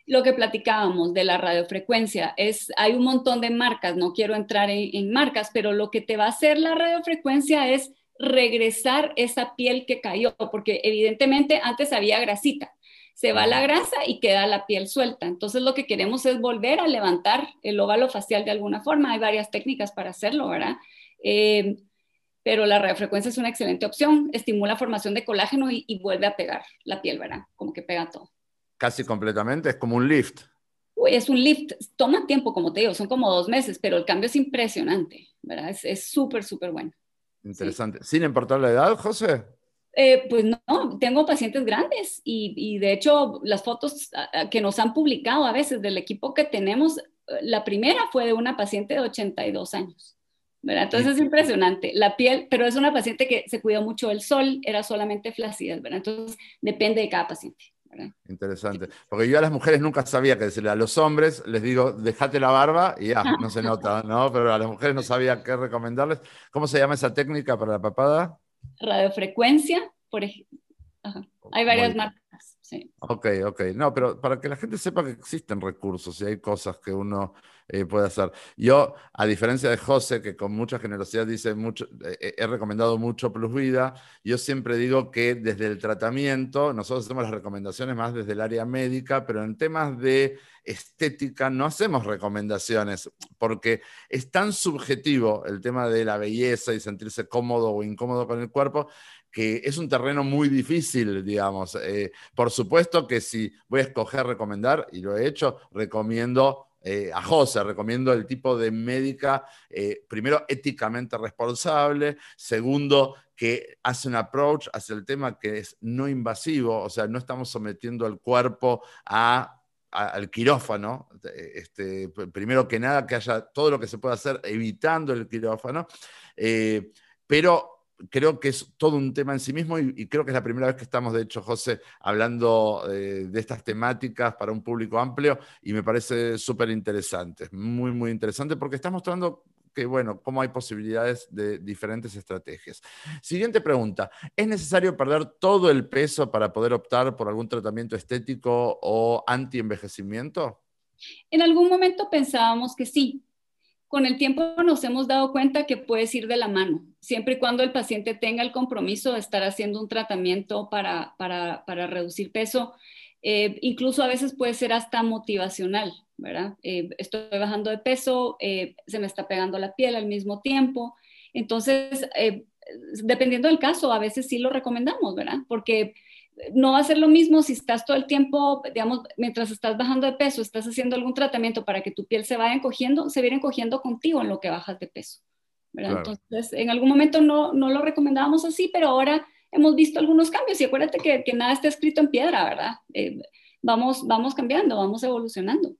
Lo que platicábamos de la radiofrecuencia. Es, hay un montón de marcas, no quiero entrar en, marcas, pero lo que te va a hacer la radiofrecuencia es regresar esa piel que cayó, porque evidentemente antes había grasita. Se va la grasa y queda la piel suelta. Entonces lo que queremos es volver a levantar el óvalo facial de alguna forma. Hay varias técnicas para hacerlo, ¿verdad? Eh, pero la radiofrecuencia es una excelente opción. Estimula formación de colágeno y, y vuelve a pegar la piel, ¿verdad? Como que pega todo. Casi completamente, es como un lift. es un lift, toma tiempo, como te digo, son como dos meses, pero el cambio es impresionante, ¿verdad? Es súper, súper bueno. Interesante. ¿Sin importar la edad, José? Eh, pues no, tengo pacientes grandes y, de hecho las fotos que nos han publicado a veces del equipo que tenemos, la primera fue de una paciente de 82 años. ¿verdad? Entonces es impresionante. La piel, pero es una paciente que se cuidó mucho del sol, era solamente flacidez, ¿verdad? Entonces depende de cada paciente. Interesante. Porque yo a las mujeres nunca sabía qué decirle. A los hombres les digo, déjate la barba y ya, no se nota, ¿no? Pero a las mujeres no sabía qué recomendarles. ¿Cómo se llama esa técnica para la papada? Radiofrecuencia, por ejemplo. Hay varias marcas. Ok, ok. No, pero para que la gente sepa que existen recursos y hay cosas que uno eh, puede hacer. Yo, a diferencia de José, que con mucha generosidad dice mucho, eh, eh, he recomendado mucho Plus Vida, yo siempre digo que desde el tratamiento, nosotros hacemos las recomendaciones más desde el área médica, pero en temas de estética no hacemos recomendaciones, porque es tan subjetivo el tema de la belleza y sentirse cómodo o incómodo con el cuerpo, que es un terreno muy difícil, digamos. por supuesto que si voy a escoger recomendar, y lo he hecho, recomiendo eh, a José, recomiendo el tipo de médica, eh, primero, éticamente responsable, segundo, que hace un approach hacia el tema que es no invasivo, o sea, no estamos sometiendo al cuerpo al quirófano, este, primero que nada, que haya todo lo que se pueda hacer evitando el quirófano, eh, pero creo que es todo un tema en sí mismo y, creo que es la primera vez que estamos, de hecho, José, hablando eh, de estas temáticas para un público amplio y me parece súper interesante, muy, muy interesante porque está mostrando que, bueno, cómo hay posibilidades de diferentes estrategias. Siguiente pregunta, ¿es necesario perder todo el peso para poder optar por algún tratamiento estético o anti-envejecimiento? En algún momento pensábamos que sí, con el tiempo nos hemos dado cuenta que puedes ir de la mano, siempre y cuando el paciente tenga el compromiso de estar haciendo un tratamiento para, reducir peso. Eh, incluso a veces puede ser hasta motivacional, ¿verdad? Eh, estoy bajando de peso, eh, se me está pegando la piel al mismo tiempo. Entonces, dependiendo del caso, a veces sí lo recomendamos, ¿verdad? Porque no va a ser lo mismo si estás todo el tiempo, digamos, mientras estás bajando de peso, estás haciendo algún tratamiento para que tu piel se vaya encogiendo, se viene encogiendo contigo en lo que bajas de peso. Entonces, en algún momento no, no, lo recomendábamos así, pero ahora hemos visto algunos cambios y acuérdate que, que nada está escrito en piedra, ¿verdad? Eh, vamos, vamos cambiando, vamos evolucionando.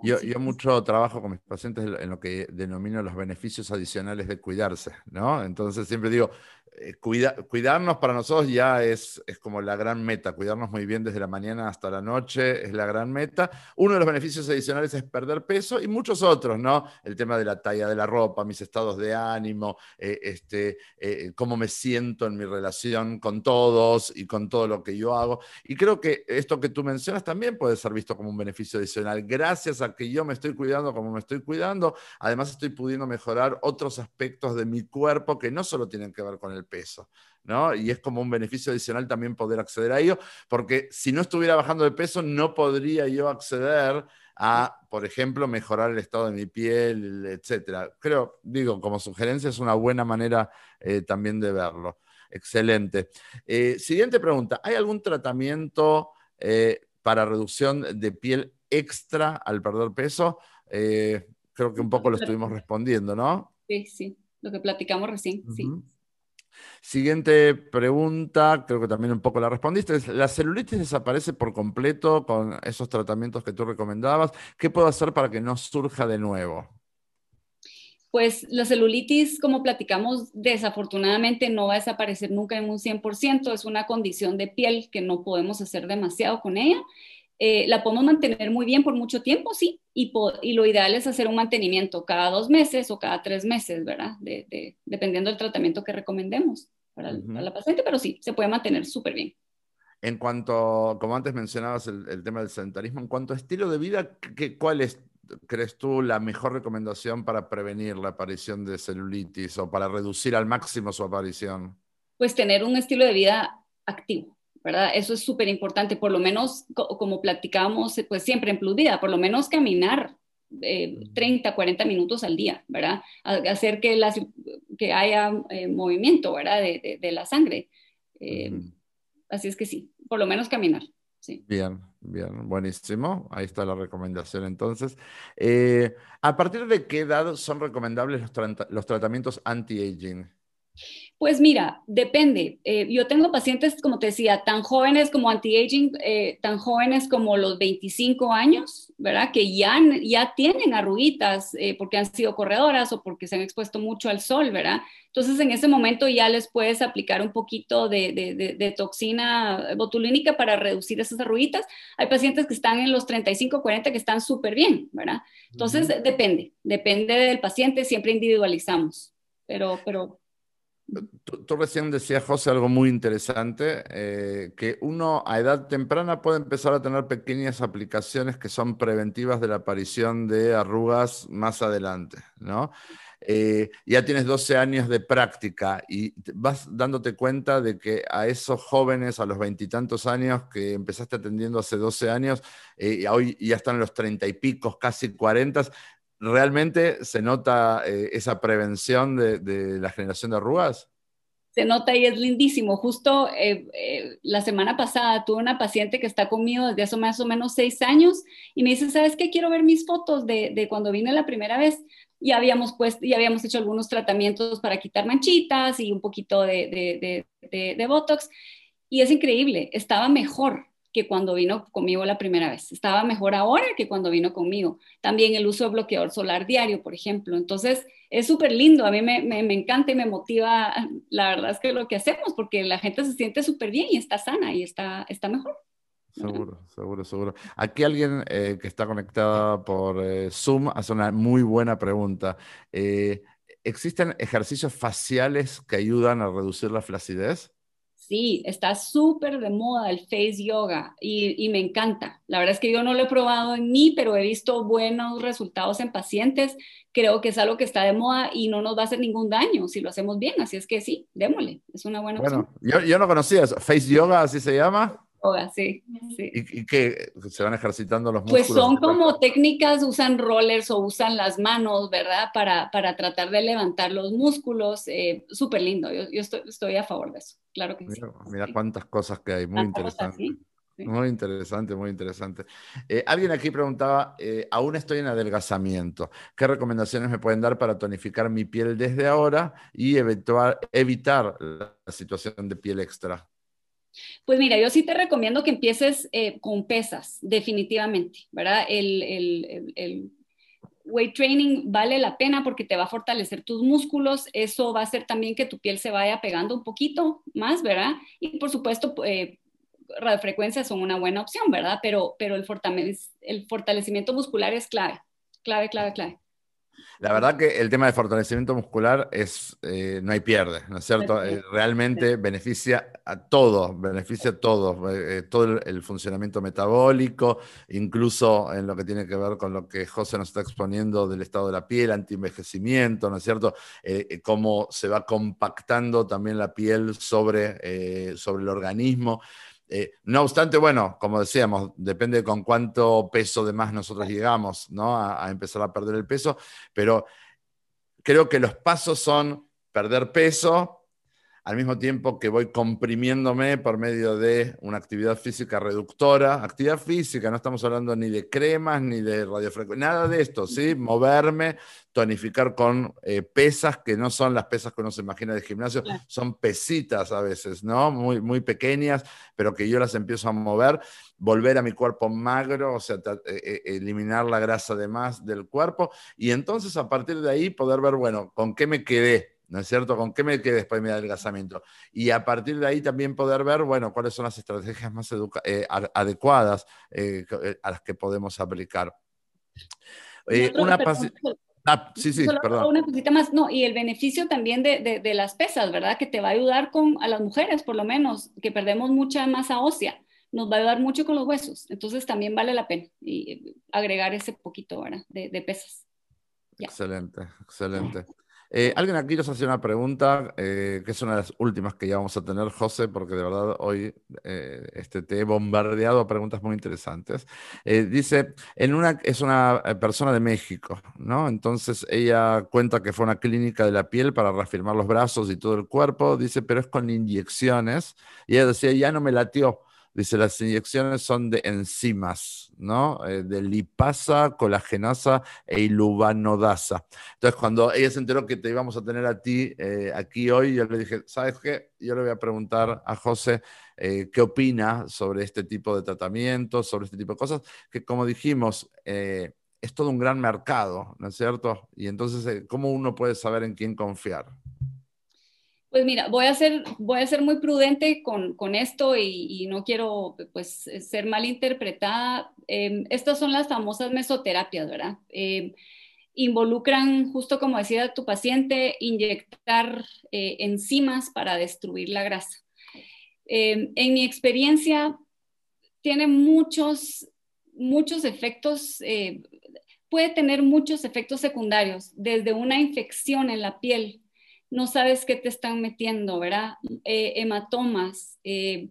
Yo, yo, mucho trabajo con mis pacientes en lo que denomino los beneficios adicionales de cuidarse, ¿no? Entonces siempre digo, eh, cuidarnos para nosotros ya es, es, como la gran meta, cuidarnos muy bien desde la mañana hasta la noche es la gran meta. Uno de los beneficios adicionales es perder peso y muchos otros, ¿no? El tema de la talla de la ropa, mis estados de ánimo, eh, este, eh, cómo me siento en mi relación con todos y con todo lo que yo hago. Y creo que esto que tú mencionas también puede ser visto como un beneficio adicional. Gracias a que yo me estoy cuidando como me estoy cuidando, además estoy pudiendo mejorar otros aspectos de mi cuerpo que no solo tienen que ver con el peso, ¿no? Y es como un beneficio adicional también poder acceder a ello, porque si no estuviera bajando de peso, no podría yo acceder a, por ejemplo, mejorar el estado de mi piel, etcétera. Creo, digo, como sugerencia es una buena manera eh, también de verlo. Excelente. Eh, siguiente pregunta, ¿hay algún tratamiento eh, para reducción de piel extra al perder peso? creo que un poco lo estuvimos respondiendo, ¿no? Sí, sí, lo que platicamos recién, sí. Siguiente pregunta, creo que también un poco la respondiste. ¿La celulitis desaparece por completo con esos tratamientos que tú recomendabas? ¿Qué puedo hacer para que no surja de nuevo? Pues la celulitis, como platicamos, desafortunadamente no va a desaparecer nunca en un 100%. Es una condición de piel que no podemos hacer demasiado con ella eh, la podemos mantener muy bien por mucho tiempo, sí, y, lo ideal es hacer un mantenimiento cada dos meses o cada tres meses, ¿verdad? dependiendo del tratamiento que recomendemos para, la paciente, pero sí, se puede mantener súper bien. En cuanto, como antes mencionabas el, tema del sedentarismo, en cuanto a estilo de vida, ¿qué, ¿cuál es, crees tú, la mejor recomendación para prevenir la aparición de celulitis o para reducir al máximo su aparición? Pues tener un estilo de vida activo ¿verdad? Eso es súper importante, por lo menos, como platicamos, pues siempre en Plus Vida, por lo menos caminar 30, eh, 40 minutos al día, ¿verdad? Hacer que, que haya eh, movimiento, ¿verdad? De, la sangre. Eh, así es que sí, por lo menos caminar. Sí. Bien, bien, buenísimo. Ahí está la recomendación entonces. ¿A partir de qué edad son recomendables los, los tratamientos anti-aging? Pues mira, depende. Eh, yo tengo pacientes, como te decía, tan jóvenes como anti-aging, eh, tan jóvenes como los 25 años, ¿verdad? Que ya, ya tienen arruguitas eh, porque han sido corredoras o porque se han expuesto mucho al sol, ¿verdad? Entonces, en ese momento ya les puedes aplicar un poquito de, toxina botulínica para reducir esas arruguitas. Hay pacientes que están en los 35, 40 que están súper bien, ¿verdad? Entonces, depende, depende del paciente, siempre individualizamos, pero, pero Tú, recién decías, José, algo muy interesante, eh, que uno a edad temprana puede empezar a tener pequeñas aplicaciones que son preventivas de la aparición de arrugas más adelante, ¿no? Eh, ya tienes 12 años de práctica y vas dándote cuenta de que a esos jóvenes, a los veintitantos años que empezaste atendiendo hace 12 años, eh, y hoy ya están los treinta y picos, casi 40, ¿realmente se nota eh, esa prevención de, la generación de arrugas? Se nota y es lindísimo. Justo eh, eh, la semana pasada tuve una paciente que está conmigo desde hace más o menos seis años y me dice, ¿sabes qué? Quiero ver mis fotos de, cuando vine la primera vez. Y habíamos, pues, ya habíamos hecho algunos tratamientos para quitar manchitas y un poquito de Botox. Y es increíble, estaba mejor que cuando vino conmigo la primera vez. Estaba mejor ahora que cuando vino conmigo. También el uso de bloqueador solar diario, por ejemplo. Entonces, es súper lindo. A mí me, encanta y me motiva, la verdad es que lo que hacemos, porque la gente se siente súper bien y está sana y está, está mejor. Seguro, seguro, seguro. Aquí alguien eh, que está conectada por eh, Zoom hace una muy buena pregunta. Eh, ¿Existen ejercicios faciales que ayudan a reducir la flacidez? Sí, está súper de moda el face yoga y, me encanta. La verdad es que yo no lo he probado en mí, pero he visto buenos resultados en pacientes. Creo que es algo que está de moda y no nos va a hacer ningún daño si lo hacemos bien. Así es que sí, démosle. Es una buena bueno, Yo, yo no conocía eso. ¿Face yoga así se llama? Sí. sí. ¿Y, qué? ¿Se van ejercitando los músculos? Pues son como técnicas, usan rollers o usan las manos, ¿verdad? Para, para tratar de levantar los músculos. Eh, Súper lindo, yo, yo estoy, estoy, a favor de eso, claro que mira, sí. Mira cuántas cosas que hay, muy interesante. Muy interesante, muy interesante. Eh, alguien aquí preguntaba, eh, aún estoy en adelgazamiento, ¿qué recomendaciones me pueden dar para tonificar mi piel desde ahora y evitar, evitar la situación de piel extra? Pues mira, yo sí te recomiendo que empieces eh, con pesas, definitivamente, ¿verdad? El, weight training vale la pena porque te va a fortalecer tus músculos, eso va a hacer también que tu piel se vaya pegando un poquito más, ¿verdad? Y por supuesto, eh, radiofrecuencias son una buena opción, ¿verdad? Pero, pero el, el fortalecimiento muscular es clave, clave, clave, clave. La verdad que el tema de fortalecimiento muscular es, eh, no hay pierde, ¿no es cierto? Eh, realmente beneficia a todos, beneficia a todos, eh, todo el, funcionamiento metabólico, incluso en lo que tiene que ver con lo que José nos está exponiendo del estado de la piel, antienvejecimiento, ¿no es cierto? cómo se va compactando también la piel sobre, sobre el organismo. Eh, no obstante, bueno, como decíamos, depende con cuánto peso de más nosotros llegamos ¿no? a, empezar a perder el peso, pero creo que los pasos son perder peso, al mismo tiempo que voy comprimiéndome por medio de una actividad física reductora. Actividad física, no estamos hablando ni de cremas, ni de radiofrecuencia, nada de esto, ¿sí? Moverme, tonificar con eh, pesas que no son las pesas que uno se imagina de gimnasio, son pesitas a veces, ¿no? Muy, muy pequeñas, pero que yo las empiezo a mover, volver a mi cuerpo magro, o sea, eh, eh, eliminar la grasa de más del cuerpo, y entonces a partir de ahí poder ver, bueno, ¿con qué me quedé? ¿No es cierto? ¿Con qué me quedé después de mi adelgazamiento? Y a partir de ahí también poder ver, bueno, cuáles son las estrategias más eh, adecuadas eh, eh, a las que podemos aplicar. una ah, sí, sí, perdón. Una cosita más, no, y el beneficio también de, de, las pesas, ¿verdad? Que te va a ayudar con, a las mujeres, por lo menos, que perdemos mucha masa ósea, nos va a ayudar mucho con los huesos, entonces también vale la pena y agregar ese poquito, ¿verdad? De, de pesas. Excelente, excelente. Eh, alguien aquí nos hace una pregunta, eh, que es una de las últimas que ya vamos a tener, José, porque de verdad hoy eh, este, te he bombardeado preguntas muy interesantes. dice, es una persona de México, ¿no? Entonces ella cuenta que fue a una clínica de la piel para reafirmar los brazos y todo el cuerpo, dice, pero es con inyecciones. Y ella decía, ya no me latió. Dice, las inyecciones son de enzimas, ¿no? Eh, de lipasa, colagenasa e iluvanodasa. Entonces, cuando ella se enteró que te íbamos a tener a ti eh, aquí hoy, yo le dije, ¿sabes qué? Yo le voy a preguntar a José eh, qué opina sobre este tipo de tratamientos, sobre este tipo de cosas, que como dijimos, es todo un gran mercado, ¿no es cierto? Y entonces, ¿cómo uno puede saber en quién confiar? Pues mira, voy a ser, voy a ser muy prudente con, con esto y, no quiero pues, ser mal interpretada. Em, estas son las famosas mesoterapias, ¿verdad? Em, involucran, justo como decía tu paciente, inyectar eh, enzimas para destruir la grasa. Em, en mi experiencia, tiene muchos, muchos efectos, eh, puede tener muchos efectos secundarios, desde una infección en la piel no sabes qué te están metiendo, ¿verdad? Eh, hematomas. Eh,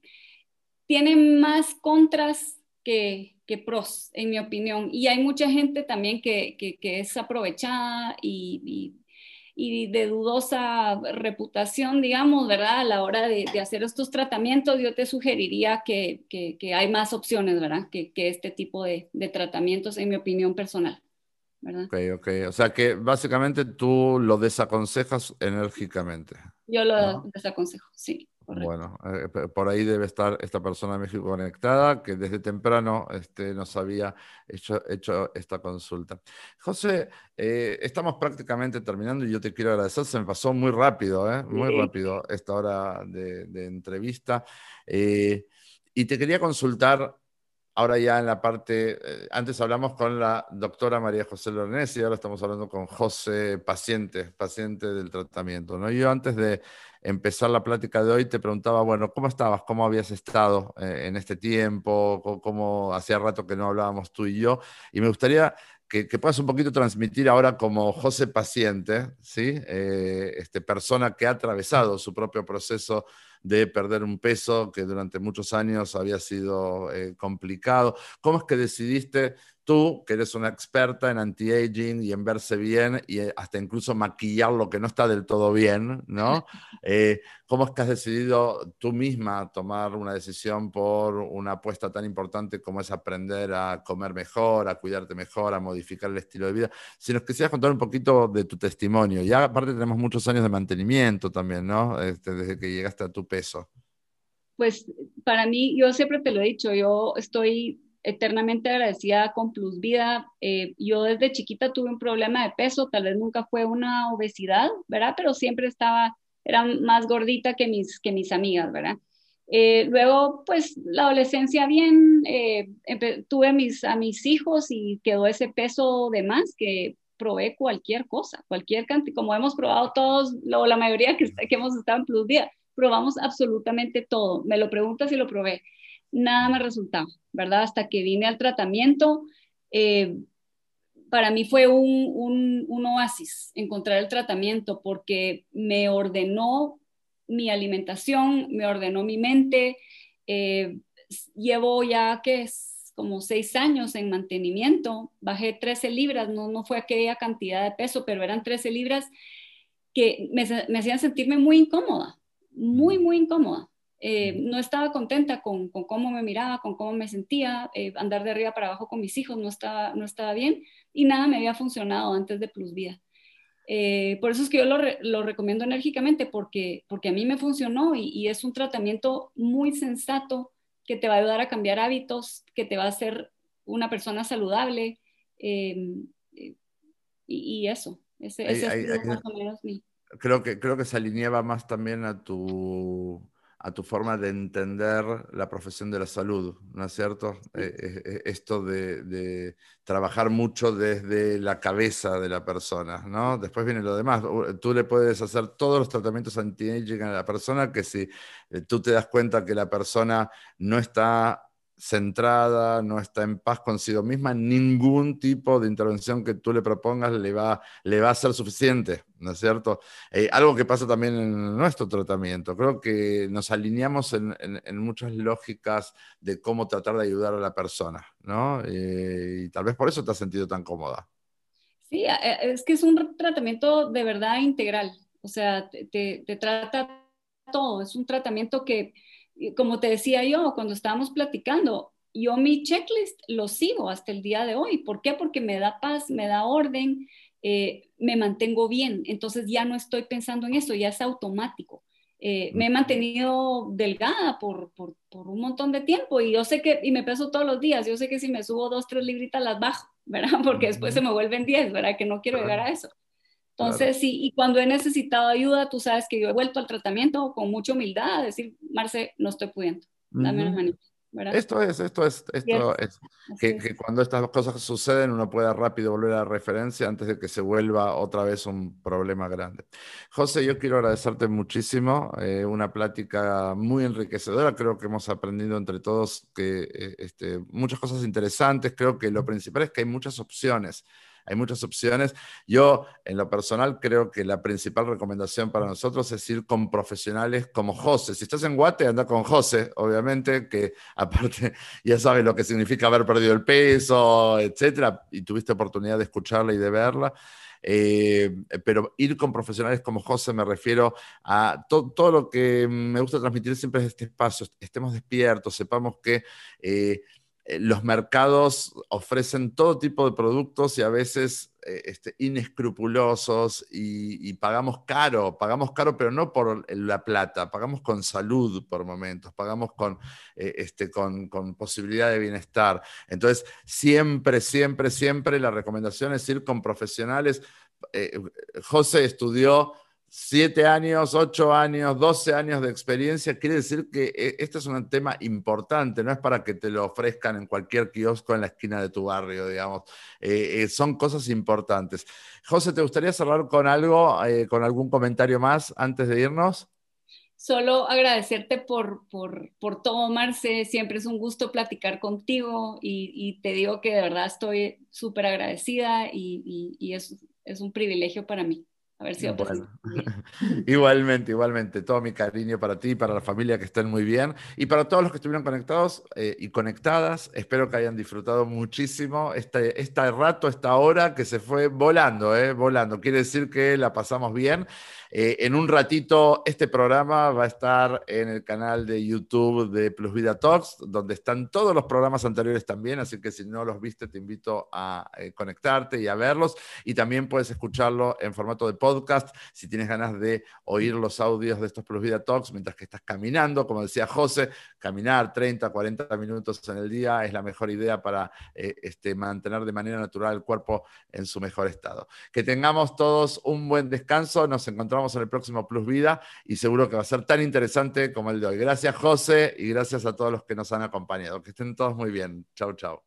tienen más contras que, pros, en mi opinión. Y hay mucha gente también que, es aprovechada y, de dudosa reputación, digamos, ¿verdad? A la hora de, hacer estos tratamientos, yo te sugeriría que, hay más opciones, ¿verdad? Que, este tipo de tratamientos, en mi opinión personal. Ok, ok. O sea que básicamente tú lo desaconsejas enérgicamente. Yo lo desaconsejo, sí. Bueno, eh, por ahí debe estar esta persona de México conectada que desde temprano este, nos había hecho, hecho esta consulta. José, eh, estamos prácticamente terminando y yo te quiero agradecer. Se me pasó muy rápido, ¿eh? muy rápido esta hora de, entrevista. Eh, y te quería consultar Ahora ya en la parte, eh, antes hablamos con la doctora María José Lorenés y ahora estamos hablando con José, paciente, paciente del tratamiento. ¿no? Yo antes de empezar la plática de hoy te preguntaba, bueno, ¿cómo estabas? ¿Cómo habías estado eh, en este tiempo? ¿Cómo, hacía rato que no hablábamos tú y yo? Y me gustaría que, puedas un poquito transmitir ahora como José paciente, ¿sí? Eh, este, persona que ha atravesado su propio proceso de perder un peso que durante muchos años había sido eh, complicado. ¿Cómo es que decidiste tú, que eres una experta en anti-aging y en verse bien y eh, hasta incluso maquillar lo que no está del todo bien, ¿no? [LAUGHS] Eh, ¿Cómo es que has decidido tú misma tomar una decisión por una apuesta tan importante como es aprender a comer mejor, a cuidarte mejor, a modificar el estilo de vida? Si nos quisieras contar un poquito de tu testimonio. Ya aparte tenemos muchos años de mantenimiento también, ¿no? Este, desde que llegaste a tu peso. Pues para mí, yo siempre te lo he dicho, yo estoy eternamente agradecida con Plus Vida. Eh, yo desde chiquita tuve un problema de peso, tal vez nunca fue una obesidad, ¿verdad? Pero siempre estaba, era más gordita que mis, que mis amigas, ¿verdad? Eh, luego, pues la adolescencia bien, eh, tuve mis, a mis hijos y quedó ese peso de más que probé cualquier cosa, cualquier cantidad, como hemos probado todos, o la mayoría que, que hemos estado en Plus Vida, probamos absolutamente todo. Me lo preguntas y lo probé nada me resultaba, ¿verdad? Hasta que vine al tratamiento, eh, para mí fue un, oasis encontrar el tratamiento porque me ordenó mi alimentación, me ordenó mi mente. Eh, llevo ya que es como seis años en mantenimiento, bajé 13 libras, no, no fue aquella cantidad de peso, pero eran 13 libras que me, me hacían sentirme muy incómoda, muy, muy incómoda. Eh, no estaba contenta con, cómo me miraba, con cómo me sentía, eh, andar de arriba para abajo con mis hijos no estaba, no estaba bien y nada me había funcionado antes de Plus Vida. Eh, por eso es que yo lo, recomiendo enérgicamente porque, porque a mí me funcionó y, es un tratamiento muy sensato que te va a ayudar a cambiar hábitos, que te va a hacer una persona saludable y, eso. Ese, es más o menos mi... Creo que, creo que se alineaba más también a tu a tu forma de entender la profesión de la salud, ¿no es cierto? Eh, eh, eh, esto de, trabajar mucho desde la cabeza de la persona, ¿no? Después viene lo demás. Tú le puedes hacer todos los tratamientos anti-aging a la persona que si tú te das cuenta que la persona no está centrada, no está en paz consigo misma, ningún tipo de intervención que tú le propongas le va, le va a ser suficiente, ¿no es cierto? Eh, algo que pasa también en nuestro tratamiento. Creo que nos alineamos en, muchas lógicas de cómo tratar de ayudar a la persona, ¿no? Eh, y tal vez por eso te has sentido tan cómoda. Sí, eh, es que es un tratamiento de verdad integral, o sea, te trata todo, es un tratamiento que como te decía yo, cuando estábamos platicando, yo mi checklist lo sigo hasta el día de hoy. ¿Por qué? Porque me da paz, me da orden, eh, me mantengo bien. Entonces ya no estoy pensando en eso, ya es automático. Eh, me he mantenido delgada por, por, por, un montón de tiempo y yo sé que, y me peso todos los días, yo sé que si me subo dos, tres libritas las bajo, [LAUGHS] ¿verdad? Porque después se me vuelven diez, ¿verdad? Que no quiero llegar a eso. Entonces, sí, y cuando he necesitado ayuda, tú sabes que yo he vuelto al tratamiento con mucha humildad, a decir, Marce, no estoy pudiendo, dame una manita. Esto es, esto es, esto es, que, cuando estas cosas suceden uno pueda rápido volver a la referencia antes de que se vuelva otra vez un problema grande. José, yo quiero agradecerte muchísimo, eh, una plática muy enriquecedora, creo que hemos aprendido entre todos que, eh, este, muchas cosas interesantes, creo que lo principal es que hay muchas opciones hay muchas opciones. Yo, en lo personal, creo que la principal recomendación para nosotros es ir con profesionales como José. Si estás en Guate, anda con José, obviamente, que [LAUGHS] aparte ya sabes lo que significa haber perdido el peso, etcétera, y tuviste oportunidad de escucharla y de verla. Eh, pero ir con profesionales como José me refiero a todo lo que me gusta transmitir siempre es este espacio, estemos despiertos, sepamos que eh, los mercados ofrecen todo tipo de productos y a veces eh, este, inescrupulosos y, pagamos caro, pagamos caro, pero no por la plata, pagamos con salud por momentos, pagamos con, eh, este, con, posibilidad de bienestar. Entonces, siempre, siempre, siempre la recomendación es ir con profesionales. José estudió siete años, ocho años, doce años de experiencia, quiere decir que eh, este es un tema importante, no es para que te lo ofrezcan en cualquier kiosco en la esquina de tu barrio, digamos. Eh, eh, son cosas importantes. José, ¿te gustaría cerrar con algo, con algún comentario más antes de irnos? Solo agradecerte por, por, por todo, Marce. Siempre es un gusto platicar contigo y, te digo que de verdad estoy súper agradecida y, y es, es un privilegio para mí. A ver si bueno. [LAUGHS] igualmente, igualmente. Todo mi cariño para ti, para la familia que estén muy bien y para todos los que estuvieron conectados eh, y conectadas. Espero que hayan disfrutado muchísimo este, este rato, esta hora que se fue volando, eh, volando. Quiere decir que la pasamos bien. Eh, en un ratito este programa va a estar en el canal de YouTube de Plus Vida Talks, donde están todos los programas anteriores también, así que si no los viste te invito a eh, conectarte y a verlos. Y también puedes escucharlo en formato de podcast si tienes ganas de oír los audios de estos Plus Vida Talks mientras que estás caminando, como decía José, caminar 30, 40 minutos en el día es la mejor idea para eh, este, mantener de manera natural el cuerpo en su mejor estado. Que tengamos todos un buen descanso, nos encontramos en el próximo Plus Vida y seguro que va a ser tan interesante como el de hoy. Gracias, José, y gracias a todos los que nos han acompañado. Que estén todos muy bien. Chau, chau.